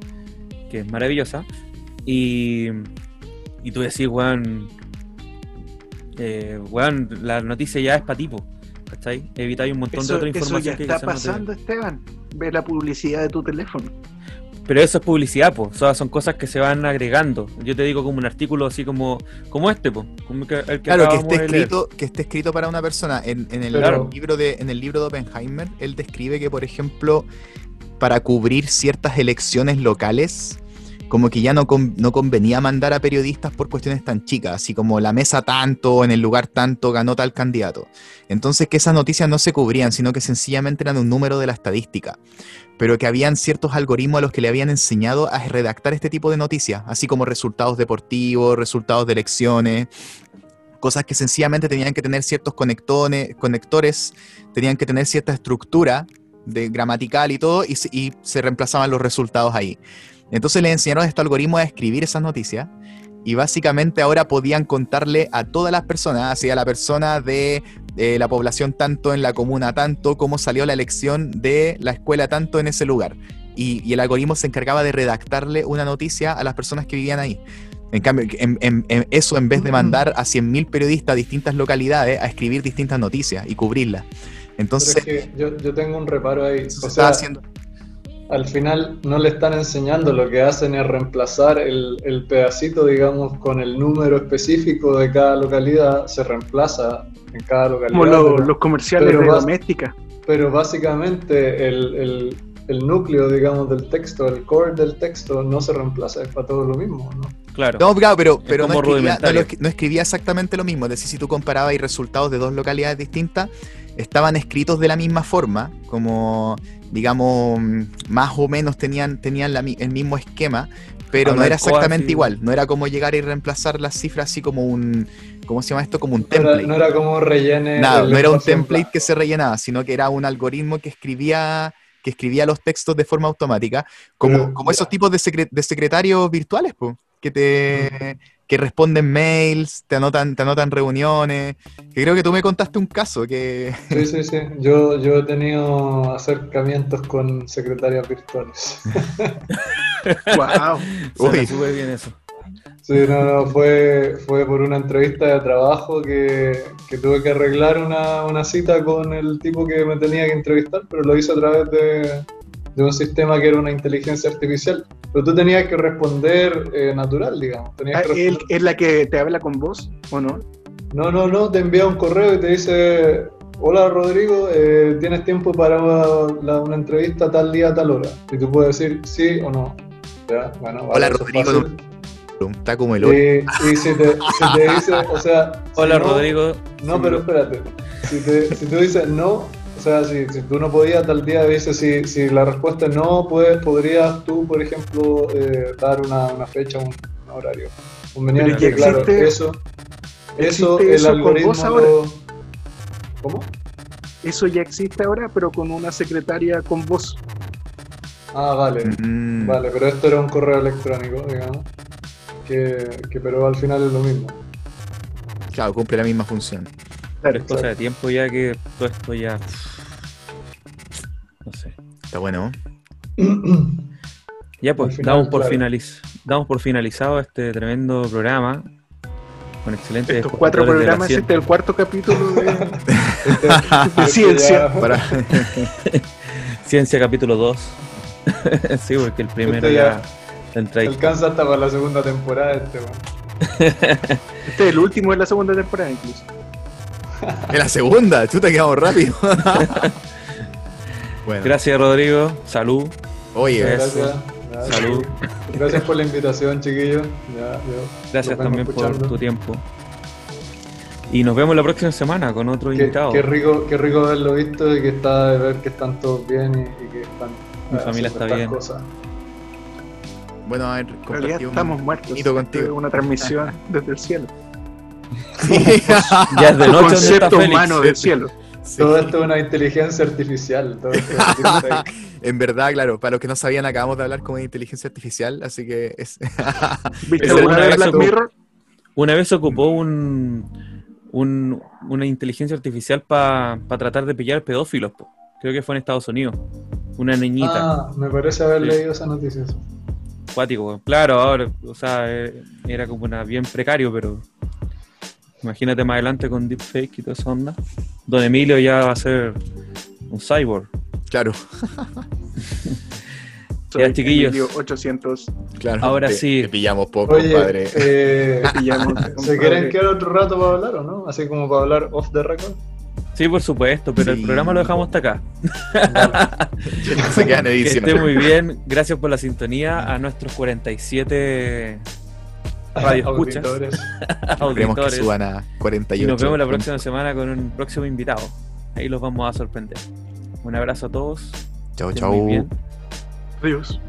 Que es maravillosa. Y, y tú decís, weón, eh, weón, la noticia ya es para tipo. ¿Cachai? Evitáis un montón de Eso, otra eso información ya que está quizás no te- pasando, Esteban. Ve la publicidad de tu teléfono. Pero eso es publicidad, po. O sea, son cosas que se van agregando. Yo te digo como un artículo así como, como este, po. Como que- el que Claro, que esté leer. escrito, que esté escrito para una persona. En, en el Claro. libro de, en el libro de Oppenheimer, él describe que, por ejemplo, para cubrir ciertas elecciones locales, como que ya no, con- no convenía mandar a periodistas por cuestiones tan chicas, así como la mesa tanto, en el lugar tanto, ganó tal candidato. Entonces que esas noticias no se cubrían, sino que sencillamente eran un número de la estadística, pero que habían ciertos algoritmos a los que le habían enseñado a redactar este tipo de noticias, así como resultados deportivos, resultados de elecciones, cosas que sencillamente tenían que tener ciertos conectones, conectores, tenían que tener cierta estructura de gramatical y todo, y y se reemplazaban los resultados ahí. Entonces le enseñaron a este algoritmo a escribir esas noticias y básicamente ahora podían contarle a todas las personas, así a la persona de eh, la población tanto en la comuna tanto, cómo salió la elección de la escuela tanto en ese lugar. Y, y el algoritmo se encargaba de redactarle una noticia a las personas que vivían ahí. En cambio, en, en- en eso en vez de mandar a 100.000 periodistas a distintas localidades a escribir distintas noticias y cubrirlas. Entonces, es que yo, yo tengo un reparo ahí. se haciendo... al final no le están enseñando, lo que hacen es reemplazar el, el pedacito, digamos, con el número específico de cada localidad, se reemplaza en cada localidad. Como lo- pero- los comerciales pero de doméstica. pero básicamente el, el- el núcleo, digamos, del texto, el core del texto, no se reemplaza, es para todo lo mismo, ¿no? Claro. No, claro, pero, pero no, escribía, lo no escribía exactamente lo mismo. Es decir, si tú comparabas y resultados de dos localidades distintas, estaban escritos de la misma forma, como, digamos, más o menos tenían, tenían la el mismo esquema, pero no era exactamente igual. No era como llegar y reemplazar las cifras así como un, ¿cómo se llama esto? Como un No era, template. no era como rellene. Nada, no era un template que se rellenaba, sino que era un algoritmo que escribía que escribía los textos de forma automática, como, Pero, como esos tipos de, secre- de secretarios virtuales, po, que te que responden mails, te anotan, te anotan reuniones. Que creo que tú me contaste un caso que Sí, sí, sí. Yo, yo he tenido acercamientos con secretarias virtuales. <laughs> Wow. Uy. súper bien eso. Sí, no, no, fue, fue por una entrevista de trabajo que, que tuve que arreglar una, una cita con el tipo que me tenía que entrevistar, pero lo hice a través de, de un sistema que era una inteligencia artificial. Pero tú tenías que responder eh, natural, digamos. Tenías Ah, que ¿él- responder- ¿Es la que te habla con vos o no? No, no, no, te envía un correo y te dice, hola Rodrigo, eh, ¿tienes tiempo para la- una entrevista tal día, tal hora? Y tú puedes decir sí o no. Ya, bueno, vale, Hola, Rodrigo, está como el hoy. Y, y si, te, si te dice, o sea... <laughs> si Hola no- Rodrigo. No, pero espérate. Si, te- si tú dices no, o sea, si, si tú no podías tal día, dices si, si la respuesta es no, pues, podrías tú, por ejemplo, eh, dar una, una fecha, un, un horario conveniente. Pero claro, existe- eso, eso existe el eso con algoritmo vos ahora. lo- ¿Cómo? Eso ya existe ahora, pero con una secretaria con voz. Ah, vale. Mm, Vale, pero esto era un correo electrónico, digamos. Que, que pero al final es lo mismo. Claro, cumple la misma función. Pero es cosa de tiempo ya que todo esto ya. No sé. Está bueno. <clears throat> Ya pues, final, damos por claro. finaliz- damos por finalizado este tremendo programa. Con excelentes Estos cuatro de programas, este es el cuarto capítulo de, Este- <laughs> de este ciencia. Para, <laughs> Ciencia capítulo 2. <laughs> sí, porque el primero Este ya, ya- alcanza hasta para la segunda temporada este. Este es el último de la segunda temporada incluso. Es la segunda, chuta, quedamos rápido. <laughs> bueno, Gracias Rodrigo, salud. oye, Gracias. Salud. Gracias por la invitación, chiquillos. Ya, yo Gracias también por tu tiempo. Y nos vemos la próxima semana con otro Qué, invitado. qué rico, qué rico haberlo visto y que está de ver que están todos bien y, y que están Mi eh, familia haciendo está bien. cosas. bueno haber En realidad compartido un- estamos muertos. contigo. una transmisión desde el cielo. Ya es de noche está concepto Félix. humano del cielo. Sí. Todo esto es una inteligencia artificial. Todo esto. <laughs> En verdad, claro, para los que no sabían, acabamos de hablar con inteligencia artificial, así que es. <laughs> ¿Viste una vez Black se- Mirror? Una vez ocupó un, un- una inteligencia artificial para tratar de pillar pedófilos. po. Creo que fue en Estados Unidos. Una niñita. Ah, me parece haber Sí. leído esa noticia. Acuático. weón. Claro, ahora, o sea, eh, era como una bien precario, pero imagínate más adelante con deepfake y toda esa onda. Don Emilio ya va a ser un cyborg. claro, <laughs> Ya, chiquillos. Emilio 800. claro. Ahora te- sí. Te pillamos poco, Oye, compadre. eh, Pillamos, <laughs> ¿se quieren quedar otro rato para hablar o no? Así como para hablar off the record. Sí, por supuesto, pero Sí. el programa lo dejamos hasta acá. <laughs> Se queda en Que esté muy bien. Gracias por la sintonía a nuestros 47 <laughs> Radio escuchas. <laughs> Esperemos que suban a 48. Y nos vemos la próxima semana con un próximo invitado. Ahí los vamos a sorprender. Un abrazo a todos. Chau, estén chau. muy bien. Adiós.